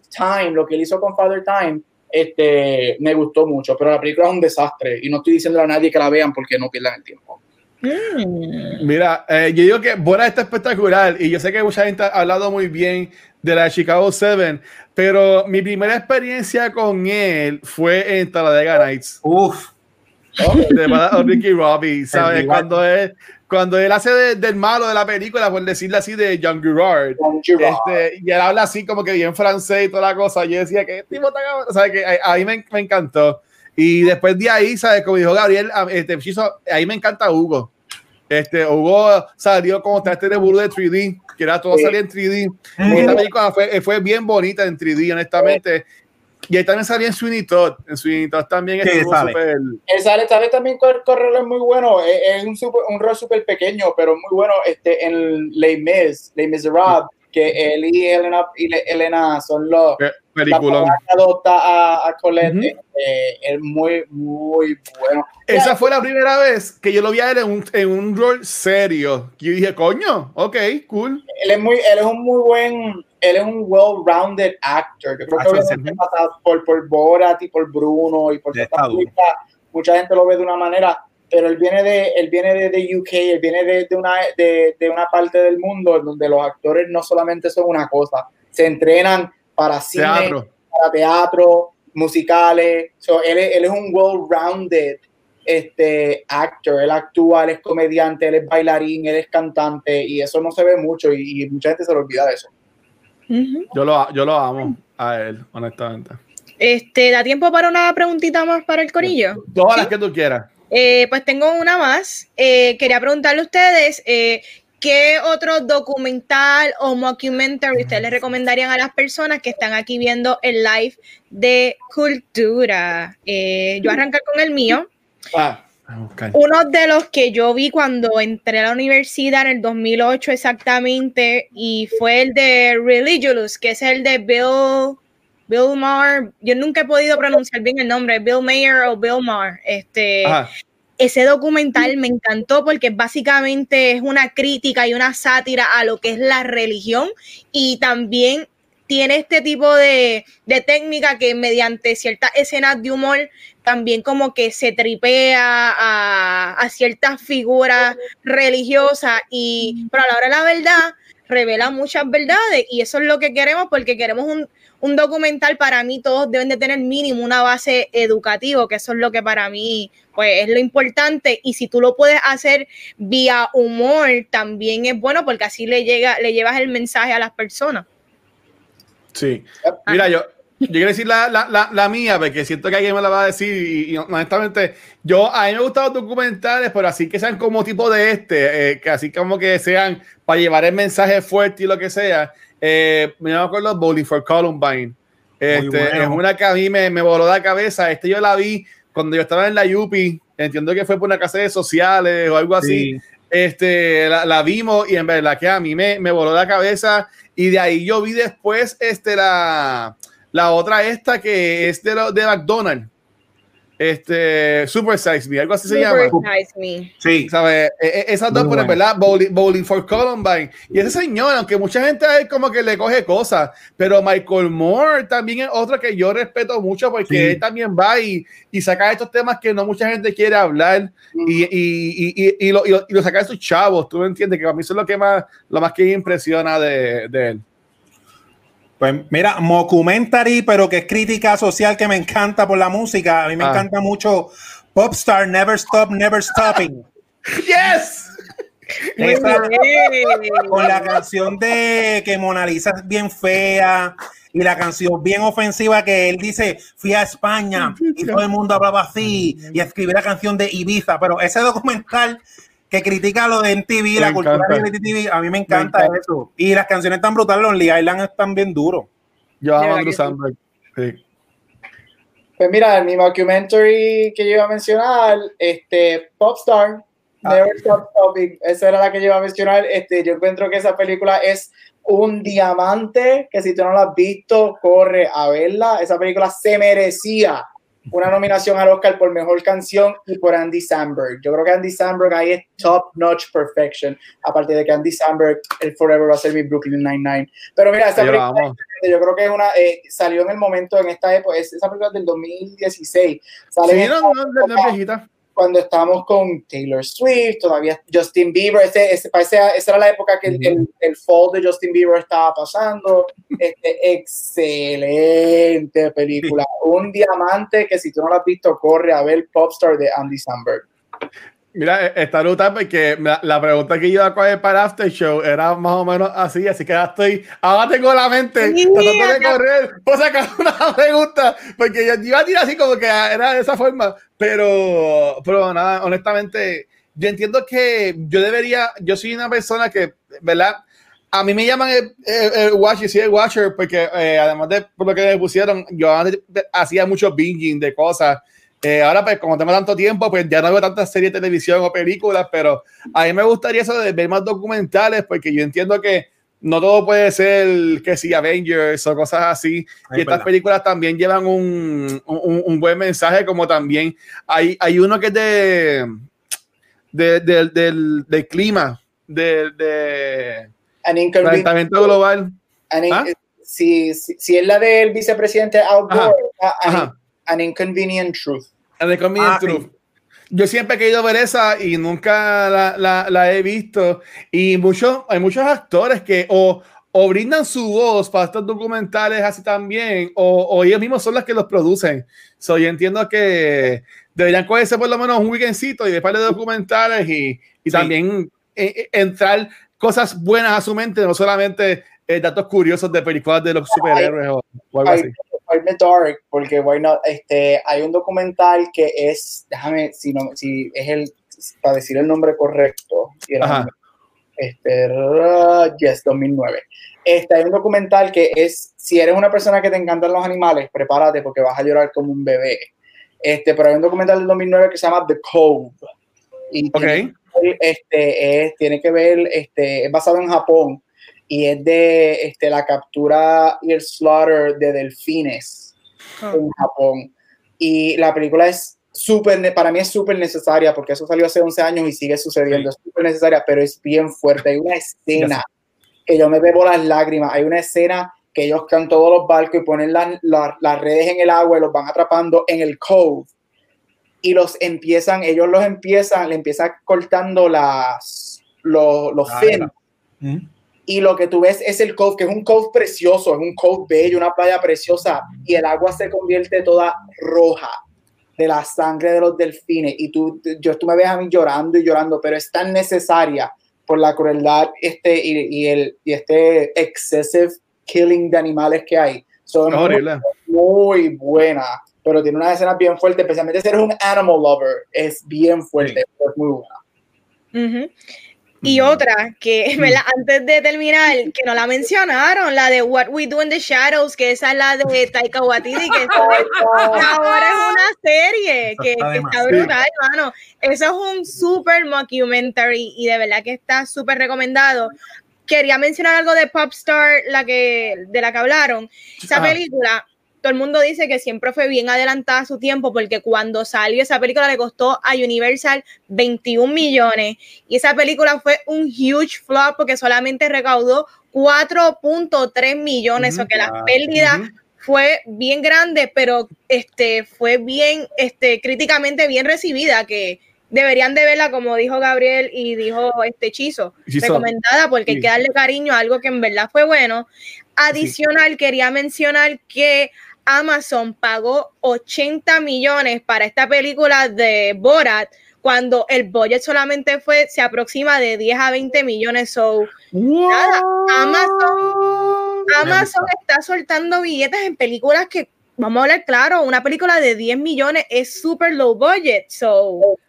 Time, lo que él hizo con Father Time, este, me gustó mucho, pero la película es un desastre y no estoy diciendo a nadie que la vean porque no pierdan el tiempo. Mm. Mira, eh, yo digo que Borat está espectacular y yo sé que mucha gente ha hablado muy bien de la Chicago 7, pero mi primera experiencia con él fue en Talladega Nights. Uf de Ricky Robbie, ¿sabes? Cuando él, cuando él hace del malo de la película, por decirle así, de John Girard, este, y él habla así como que bien francés y toda la cosa, yo decía que tipo está ¿sabes? Que a, mí me, me, encantó. Y después de ahí, ¿sabes? Como dijo Gabriel, este, ahí me encanta Hugo. Este, Hugo salió como este de burro de 3D, que era todo salía en 3D. Esta película fue, fue bien bonita en 3D, honestamente. Y ahí también salía en Sweeney Todd. En Sweeney Todd también es súper. Él sale, sale también correr es muy bueno. Es, un, super, un rol súper pequeño, pero muy bueno. Este, en Les Mis, Les Miserables, que él y Elena, y Elena son los. Película. adopta a, a Colette. Eh, es muy, muy bueno. Esa fue la primera vez que yo lo vi a él en un, en un rol serio. Yo dije, coño, ok, cool. Él es, muy, él es un muy buen él es un well-rounded actor. Yo creo que ah, por, por Borat y por Bruno y por mucha gente lo ve de una manera, pero él viene de, él viene de, de UK, él viene de, de una, de, de, una parte del mundo donde los actores no solamente son una cosa, se entrenan para cine, para teatro, musicales. él, él es un well-rounded este actor, él actúa, él es comediante, él es bailarín, él es cantante y eso no se ve mucho y, y mucha gente se le olvida de eso yo, lo, yo lo amo a él, honestamente. Este, ¿Da tiempo para una preguntita más para el corillo? Todas las que tú quieras. Eh, pues tengo una más. Eh, quería preguntarle a ustedes eh, qué otro documental o mockumentary ustedes le recomendarían a las personas que están aquí viendo el live de cultura. yo arrancar con el mío. Ah. Uno de los que yo vi cuando entré a la universidad en el 2008 exactamente, y fue el de Religious, que es el de Bill, Bill Maher. Yo nunca he podido pronunciar bien el nombre, Bill Mayer o Bill Maher. Este, ese documental me encantó porque básicamente es una crítica y una sátira a lo que es la religión y también tiene este tipo de, de, técnica que mediante ciertas escenas de humor también como que se tripea a, a ciertas figuras religiosas y pero a la hora de la verdad revela muchas verdades y eso es lo que queremos porque queremos un, un documental para mí todos deben de tener mínimo una base educativa que eso es lo que para mí pues es lo importante y si tú lo puedes hacer vía humor también es bueno porque así le llega le llevas el mensaje a las personas Sí. Mira, yo, yo quiero decir la, la, la, mía, porque siento que alguien me la va a decir. Y, honestamente, yo a mí me gustan los documentales, pero así que sean como tipo de este, eh, que así como que sean para llevar el mensaje fuerte y lo que sea. Eh, me acuerdo Bowling for Columbine. Este, Es una que a mí me, me, voló la cabeza. Este yo la vi cuando yo estaba en la UPI. Entiendo que fue por una casa de sociales o algo así. Este, la, la, vimos y en verdad que a mí me, me voló la cabeza y de ahí yo vi después este, la, la otra esta que es de, de McDonald's. este, Super Size Me, algo así se Super llama. Size Me. Sí. ¿Sabes? E- e- esas dos, buena. verdad, Bowling, Bowling for Columbine. Y ese señor, aunque mucha gente ahí como que le coge cosas, pero Michael Moore también es otro que yo respeto mucho porque Sí. él también va y, y saca estos temas que no mucha gente quiere hablar y, y, y, y, y lo, y, lo, y lo saca de sus chavos. Tú me entiendes que para mí eso es lo que más, lo más que me impresiona de, de él. Pues mira, mockumentary, pero que es crítica social que me encanta por la música. A mí me Ah. encanta mucho Popstar, Never Stop, Never Stopping. ¡Yes! Esa- con la canción de que Mona Lisa es bien fea y la canción bien ofensiva que él dice, fui a España y todo el mundo hablaba así y escribí la canción de Ibiza, pero ese documental que critica lo de MTV, la Me cultura encanta. de MTV, a mí me encanta, encanta. eso. Y las canciones tan brutales, Lonely Island están bien duros. Yo amo Andrew. Sí. Pues mira, mi documentary que yo iba a mencionar, este, Popstar, Ah. Never Stop Stopping, esa era la que yo iba a mencionar. Este, yo encuentro que esa película es un diamante que si tú no la has visto, corre a verla. Esa película se merecía una nominación al Oscar por mejor canción y por Andy Samberg. Yo creo que Andy Samberg ahí es top notch perfection. Aparte de que Andy Samberg, el Forever va a ser mi Brooklyn Nine-Nine. Pero mira, esa película yo creo que es una eh, salió en el momento en esta época es esa película es del 2016 sale Sí, no, no, no, no viejita. Cuando estábamos con Taylor Swift todavía Justin Bieber ese, ese, parece- esa era la época que el, el, el fall de Justin Bieber estaba pasando. Este, excelente película. Un diamante que si tú no lo has visto corre a ver Popstar de Andy Samberg Mira, eh, está brutal porque la, pregunta que yo iba a coger para After Show era más o menos así, así que ya estoy, ahora tengo la mente Sí, tratando de correr por sacar una pregunta, porque yo iba a tirar así como que era de esa forma, pero, pero nada, honestamente, yo entiendo que yo debería, yo soy una persona que, ¿verdad? A mí me llaman el, el, el Watcher, sí, el Watcher, porque eh, además de por lo que me pusieron, yo antes hacía mucho binging de cosas. Eh, ahora, pues, como tengo tanto tiempo, pues ya no veo tantas series de televisión o películas, pero a mí me gustaría eso de ver más documentales, porque yo entiendo que no todo puede ser que si Avengers o cosas así. Y estas verdad. películas también llevan un, un, un buen mensaje, como también hay, hay uno que es de, de- del- del, del clima, de, de An Inconvenient- calentamiento global. An in- ¿Ah? si, si, si es la del vicepresidente Al Gore, Ajá. a- an, Ajá. An Inconvenient Truth And the Convenient Ah. Truth. Yo siempre he querido ver esa y nunca la, la- la he visto. Y muchos, hay muchos actores que o, o brindan su voz para estos documentales así también, o, o ellos mismos son los que los producen. So, yo entiendo que deberían cogerse por lo menos un weekendcito y después de documentales y, y Sí. también eh, eh, entrar cosas buenas a su mente, no solamente eh, datos curiosos de películas de los superhéroes o, o algo así. Dark, porque why not, este, hay un documental que es, déjame, si, no, si es el, para decir el nombre correcto, si era- Ajá. este, yes, 2009. Este, hay un documental que es, si eres una persona que te encantan los animales, prepárate porque vas a llorar como un bebé. Este, pero hay un documental del 2009 que se llama The Cove. Y Ok. tiene este, es, tiene que ver, este, es basado en Japón y es de este, la captura y el slaughter de delfines en Japón. Y la película es súper, para mí es súper necesaria porque eso salió hace 11 años y sigue sucediendo. Es súper necesaria, pero es bien fuerte. Hay una escena que yo me bebo las lágrimas. Hay una escena que ellos caen todos los barcos y ponen las, las- las redes en el agua y los van atrapando en el cove. Y los empiezan, ellos los empiezan, le empiezan cortando las, los, los Ah, fins Mm. Y lo que tú ves es el cove, que es un cove precioso, es un cove bello, una playa preciosa, y el agua se convierte toda roja de la sangre de los delfines, y tú, yo, tú me ves a mí llorando y llorando, pero es tan necesaria por la crueldad este, y, y el, y este excessive killing de animales que hay. Son Es horrible. muy buena, pero tiene unas escenas bien fuertes, especialmente si eres un animal lover, es bien fuerte, pero es muy buena. Ujú. Y otra que, ¿verdad? antes de terminar, que no la mencionaron, la de What We Do in the Shadows, que esa es la de Taika Waititi, que ahora es una serie que, está que brutal, hermano. Eso es un super mockumentary y de verdad que está súper recomendado. Quería mencionar algo de Popstar, la que, de la que hablaron. Esa Ajá. película todo el mundo dice que siempre fue bien adelantada a su tiempo porque cuando salió esa película le costó a Universal 21 millones y esa película fue un huge flop porque solamente recaudó 4.3 millones, o que la pérdida fue bien grande, pero este fue bien este críticamente bien recibida que deberían de verla, como dijo Gabriel y dijo este Chizo, recomendada porque hay que darle cariño a algo que en verdad fue bueno. Adicional, quería mencionar que Amazon pagó 80 millones para esta película de Borat, cuando el budget solamente fue, se aproxima de 10 a 20 millones. So, Amazon, Amazon está soltando billetes en películas que vamos a hablar claro, una película de 10 millones es súper low budget. So,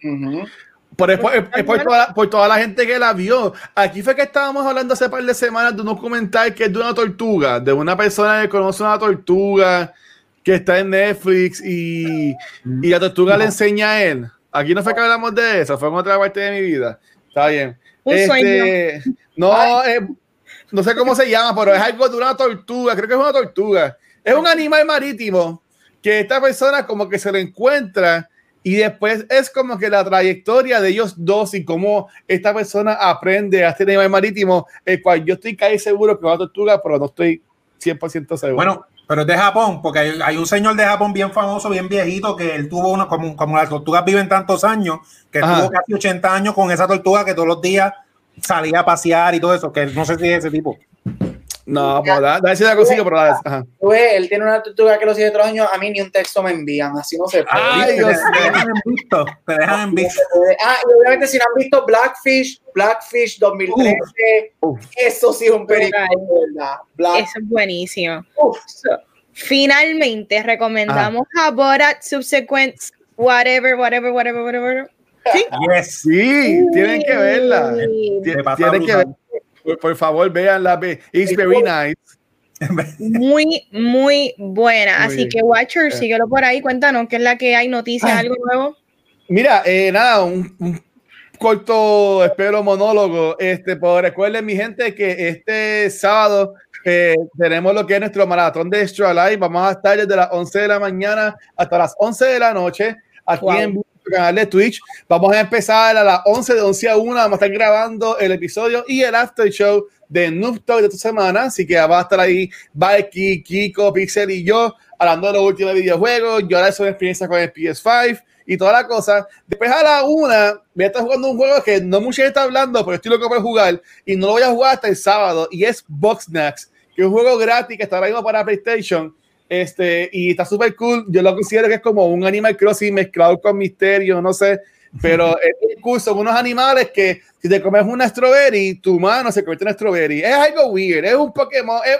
por, es, por, toda la, por, toda la, gente que la vio. Aquí fue que estábamos hablando hace par de semanas de un documental que es de una tortuga, de una persona que conoce una tortuga que está en Netflix y, y la tortuga le enseña a él. Aquí no fue que hablamos de eso, fue en otra parte de mi vida. Está bien. Este, no, eh, no sé cómo se llama, pero es algo de una tortuga, creo que es una tortuga. Es un animal marítimo que esta persona como que se lo encuentra y después es como que la trayectoria de ellos dos y cómo esta persona aprende a este animal marítimo, el cual yo estoy casi seguro que va a tortuga, pero no estoy 100% seguro. Bueno, pero es de Japón, porque hay, un señor de Japón bien famoso, bien viejito, que él tuvo uno, como, como las tortugas viven tantos años, que tuvo casi 80 años con esa tortuga que todos los días salía a pasear y todo eso, que no sé si es ese tipo. No, pues da, da, si la consigo, pero da, ajá. él tiene una tortuga que lo sigue todos los años, a mí ni un texto me envían, así no se puede. Ay, Dios, te dejan en visto, te dejan en visto. Ah, y obviamente si no han visto Blackfish, Blackfish 2013, eso sí es un película, ¿verdad? Eso es buenísimo. finalmente recomendamos a Borat Subsequent Whatever, whatever, whatever, whatever. ¿Sí? Yes, sí, tienen que verla. Tienen que verla. Por, favor, véanla. It's very nice. Muy, muy buena. Así que, Watcher, síguelo por ahí. Cuéntanos qué es la que hay noticias, algo nuevo. Mira, eh, nada, un, corto, espero, monólogo. Este, pues recuerden, mi gente, que este sábado eh, tenemos lo que es nuestro maratón de Extra Live. Vamos a estar desde las 11 de la mañana hasta las 11 de la noche aquí en canal de Twitch. Vamos a empezar a las 11 de 11 a 1. Vamos a estar grabando el episodio y el after show de Noob Talk de esta semana. Así que va a estar ahí Valky, Kiko, Pixel y yo hablando de los últimos videojuegos. Yo ahora una experiencia con el PS5 y toda la cosa. Después a la una voy a estar jugando un juego que no mucha gente está hablando, pero estoy loco para jugar y no lo voy a jugar hasta el sábado. Y es Box Snacks, que es un juego gratis que está ahora mismo para PlayStation este, y está súper cool. Yo lo considero que es como un Animal Crossing mezclado con misterio, no sé. Pero es cool. Son unos animales que si te comes una strawberry, tu mano se convierte en strawberry. Es algo weird. Es un Pokémon. Es,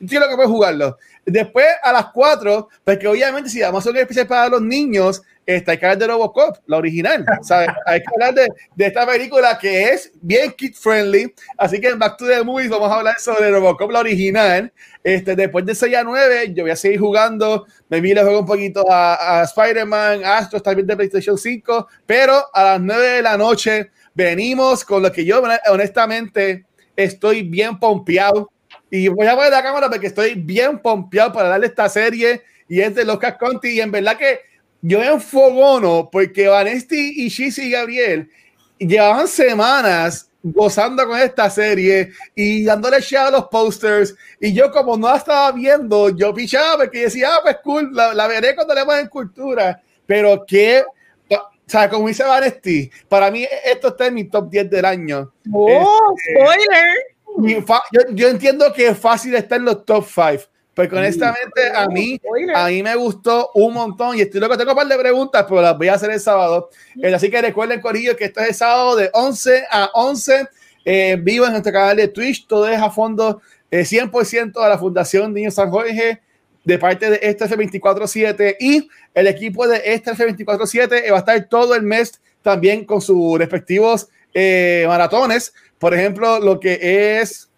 entiendo que puedes jugarlo. Después a las 4, porque obviamente si vamos a hacer un especial para los niños, está, hay que hablar de Robocop, la original. ¿sabes? Hay que hablar de, de, esta película que es bien kid friendly. Así que en Back to the Movies vamos a hablar sobre Robocop, la original. Este, después de 6 a 9, yo voy a seguir jugando. Me vi le juego un poquito a, a Spider-Man, Astros, también de PlayStation 5. Pero a las 9 de la noche venimos con lo que yo honestamente estoy bien pompeado. Y voy a poner la cámara porque estoy bien pompeado para darle esta serie. Y es de Lucas Conti. Y en verdad que yo en fogono porque Vanesti y Shisi y Gabriel llevaban semanas gozando con esta serie y dándole share a los posters y yo como no la estaba viendo yo pichaba porque decía ah pues cool la, veré cuando le en cultura pero que o sea como dice Vanesti para mí esto está en mi top 10 del año oh este, spoiler yo, yo, entiendo que es fácil estar en los top 5 porque honestamente a mí, a mí me gustó un montón y estoy loco, tengo un par de preguntas, pero las voy a hacer el sábado. Eh, así que recuerden, Corillo, que esto es el sábado de 11 a 11 eh, vivo en nuestro canal de Twitch. Todo es a fondo eh, 100% a la Fundación Niño San Jorge de parte de este F247 y el equipo de este F247 va a estar todo el mes también con sus respectivos eh, maratones. Por ejemplo, lo que es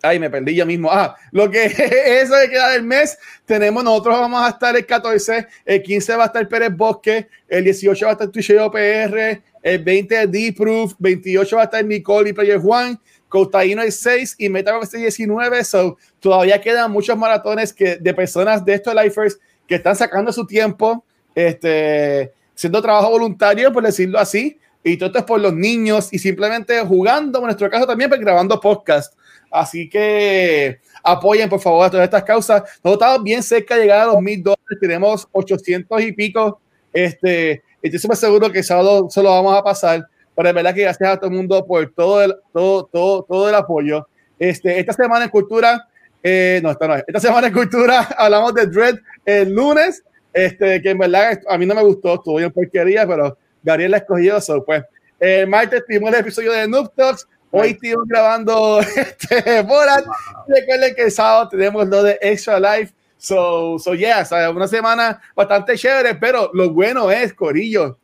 Ay, me perdí yo mismo. Ah, lo que es eso de queda del mes, tenemos, nosotros vamos a estar el 14, el 15 va a estar Pérez Bosque, el 18 va a estar Twitch PR, el 20 es D-Proof, 28 va a estar Nicole y Player Juan, Costaíno es 6 y Metaverse es 19. So, todavía quedan muchos maratones que, de personas de estos lifers que están sacando su tiempo, este, haciendo trabajo voluntario, por decirlo así, y todo esto es por los niños y simplemente jugando, en nuestro caso también, pues grabando podcast. Así que apoyen, por favor, a todas estas causas. Nosotros estamos bien cerca de llegar a los mil dólares, tenemos 800 y pico. Este, estoy súper seguro que el sábado solo vamos a pasar. Pero es verdad que gracias a todo el mundo por todo el, todo, todo, todo el apoyo. Este, esta semana en Cultura, eh, no, esta no es. Esta semana en Cultura hablamos de Dread el lunes, este, que en verdad a mí no me gustó, estuvo bien porquería, pero Gabriel la escogió, eso pues. El martes tuvimos el episodio de Noob Talks, hoy estuvimos grabando este, Borat. Recuerden que el sábado tenemos lo de Extra Life. So, so yeah, una semana bastante chévere, pero lo bueno es, Corillo,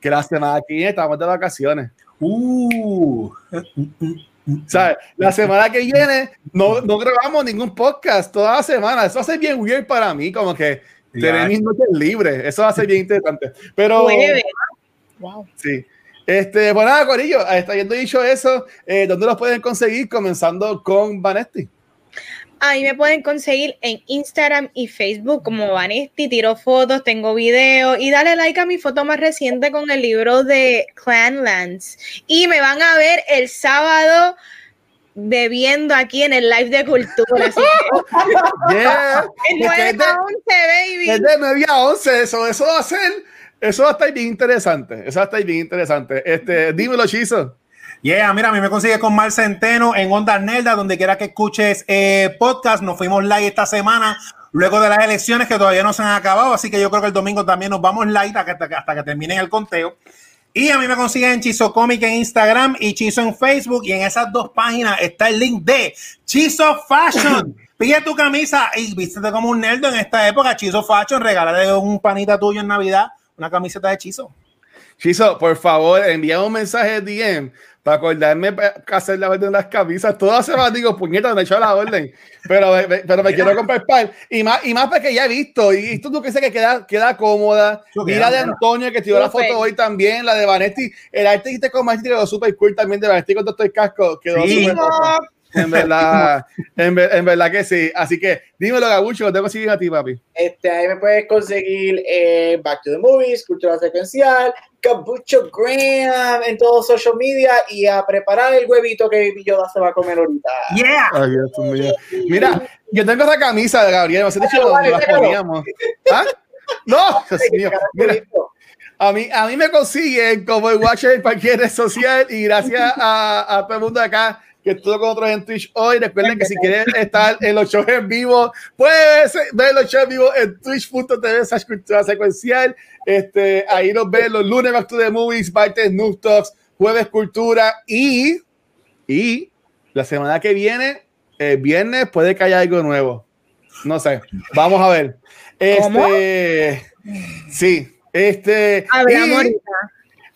que la semana que viene estamos de vacaciones. Uh. ¿Sabes? La semana que viene no, no grabamos ningún podcast toda la semana. Eso va a ser bien weird para mí, como que tener mis noches libres. Eso va a ser bien interesante. Pero. Wow. Sí. Este, bueno, nada, Corillo, está yendo dicho eso, eh, ¿dónde los pueden conseguir? Comenzando con Vanesti. Ahí me pueden conseguir en Instagram y Facebook como Vanesti, tiro fotos, tengo videos y dale like a mi foto más reciente con el libro de Clanlands. Y me van a ver el sábado bebiendo aquí en el live de cultura. Así que, yeah. el 9 a 11, baby. Es de 9 a 11, eso, eso va a ser, eso va a estar bien interesante, eso va a estar bien interesante. Este, dímelo, Chizo. Yeah, mira, a mí me consigue con Mar Centeno en Onda Nelda, donde quiera que escuches eh, podcast. Nos fuimos live esta semana, luego de las elecciones que todavía no se han acabado, así que yo creo que el domingo también nos vamos live hasta que, hasta que terminen el conteo. Y a mí me consiguen en Chizo Comic en Instagram y Chizo en Facebook. Y en esas dos páginas está el link de Chizo Fashion. Pide tu camisa y vístete como un nerd en esta época. Chizo Fashion, regálale un panita tuyo en Navidad, una camiseta de Chizo. Chizo, por favor, envía un mensaje de DM para acordarme que hacer la orden de las camisas. Todas se van, digo, puñeta, me he hecho la orden. Pero, pero me quiero comprar par. Y más, y más porque ya he visto. Y esto tú que sé que queda, queda cómoda. Mira de Antonio, que tiró la foto hoy también. La de Vanetti. El arte con Vanetti quedó súper cool también de Vanetti con todo el casco. Quedó Sí. En verdad, en, ver- en verdad que sí. Así que dímelo, Gabucho, te consiguen a ti, papi. Este, ahí me puedes conseguir eh, Back to the Movies, Cultura Secuencial, Cabucho Graham en todos social media y a preparar el huevito que Baby Yoda se va a comer ahorita. Yeah. Ay, Dios mío. Mira, yo tengo esa camisa de Gabriel, no sé dicho dónde la poníamos. ¿Ah? No, Dios mío. Mira, a mí, a mí me consiguen como el Watcher en cualquier red social y gracias a, a todo el mundo acá que estuvo con nosotros en Twitch hoy. Recuerden que si quieren estar en los shows en vivo, puedes ver los shows en vivo en twitch.tv slash cultura secuencial. Este, ahí nos ven los lunes Back to the Movies, martes Noob Talks, jueves Cultura y, y la semana que viene, el viernes, puede que haya algo nuevo. No sé, vamos a ver. ¿Cómo? Este, sí, este. Hablamos y- ahorita.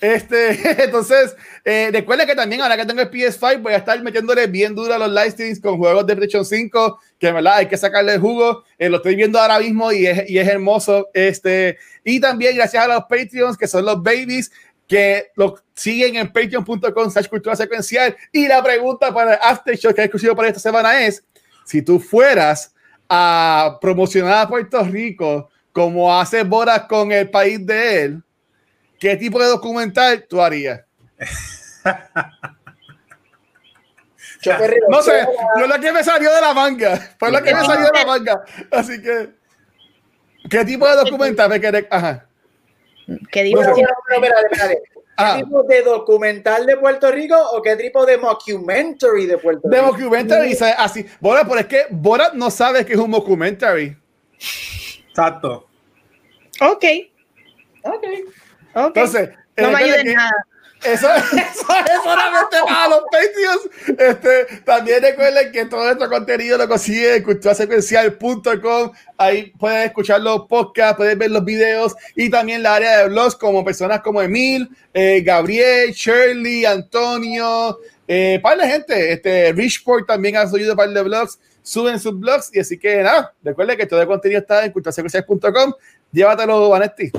Este, entonces, eh, recuerden que también ahora que tengo el PS5 voy a estar metiéndole bien duro a los live streams con juegos de PlayStation 5, que verdad hay que sacarle el jugo. Eh, lo estoy viendo ahora mismo y es, y es hermoso. Este, y también gracias a los Patreons, que son los babies, que lo siguen en patreon.com slash cultura secuencial. Y la pregunta para el After Show que es exclusivo para esta semana es, si tú fueras a promocionar a Puerto Rico como hace Boras con el país de él, ¿qué tipo de documental tú harías? No sé, yo lo que me salió de la manga, fue lo que me salió de la manga. Así que, ¿qué tipo de documental me querés? Ajá. ¿Qué Ah, tipo de documental de Puerto Rico o qué tipo de mockumentary de Puerto de Rico? documentary, dice así. Borat, pero es que Borat no sabe que es un documentary. Exacto. Ok, Ok. Entonces, no me eh, ayudes que- nada. Eso, eso es solamente para los Patreons. Este, también recuerden que todo nuestro contenido lo consiguen en culturasecuencial.com. Ahí pueden escuchar los podcasts, pueden ver los videos y también la área de blogs como personas como Emil, eh, Gabriel, Shirley, Antonio, eh, par de gente. Este, Richport también ha subido par de blogs, suben sus blogs y así que nada, recuerden que todo el contenido está en culturasecuencial.com. Llévatelo, Vanetti.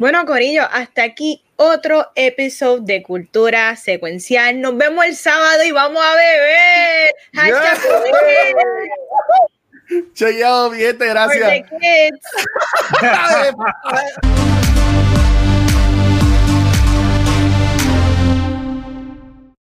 Bueno, Corillo, hasta aquí otro episodio de Cultura Secuencial. Nos vemos el sábado y vamos a beber. Hashtag Chequeado, gracias.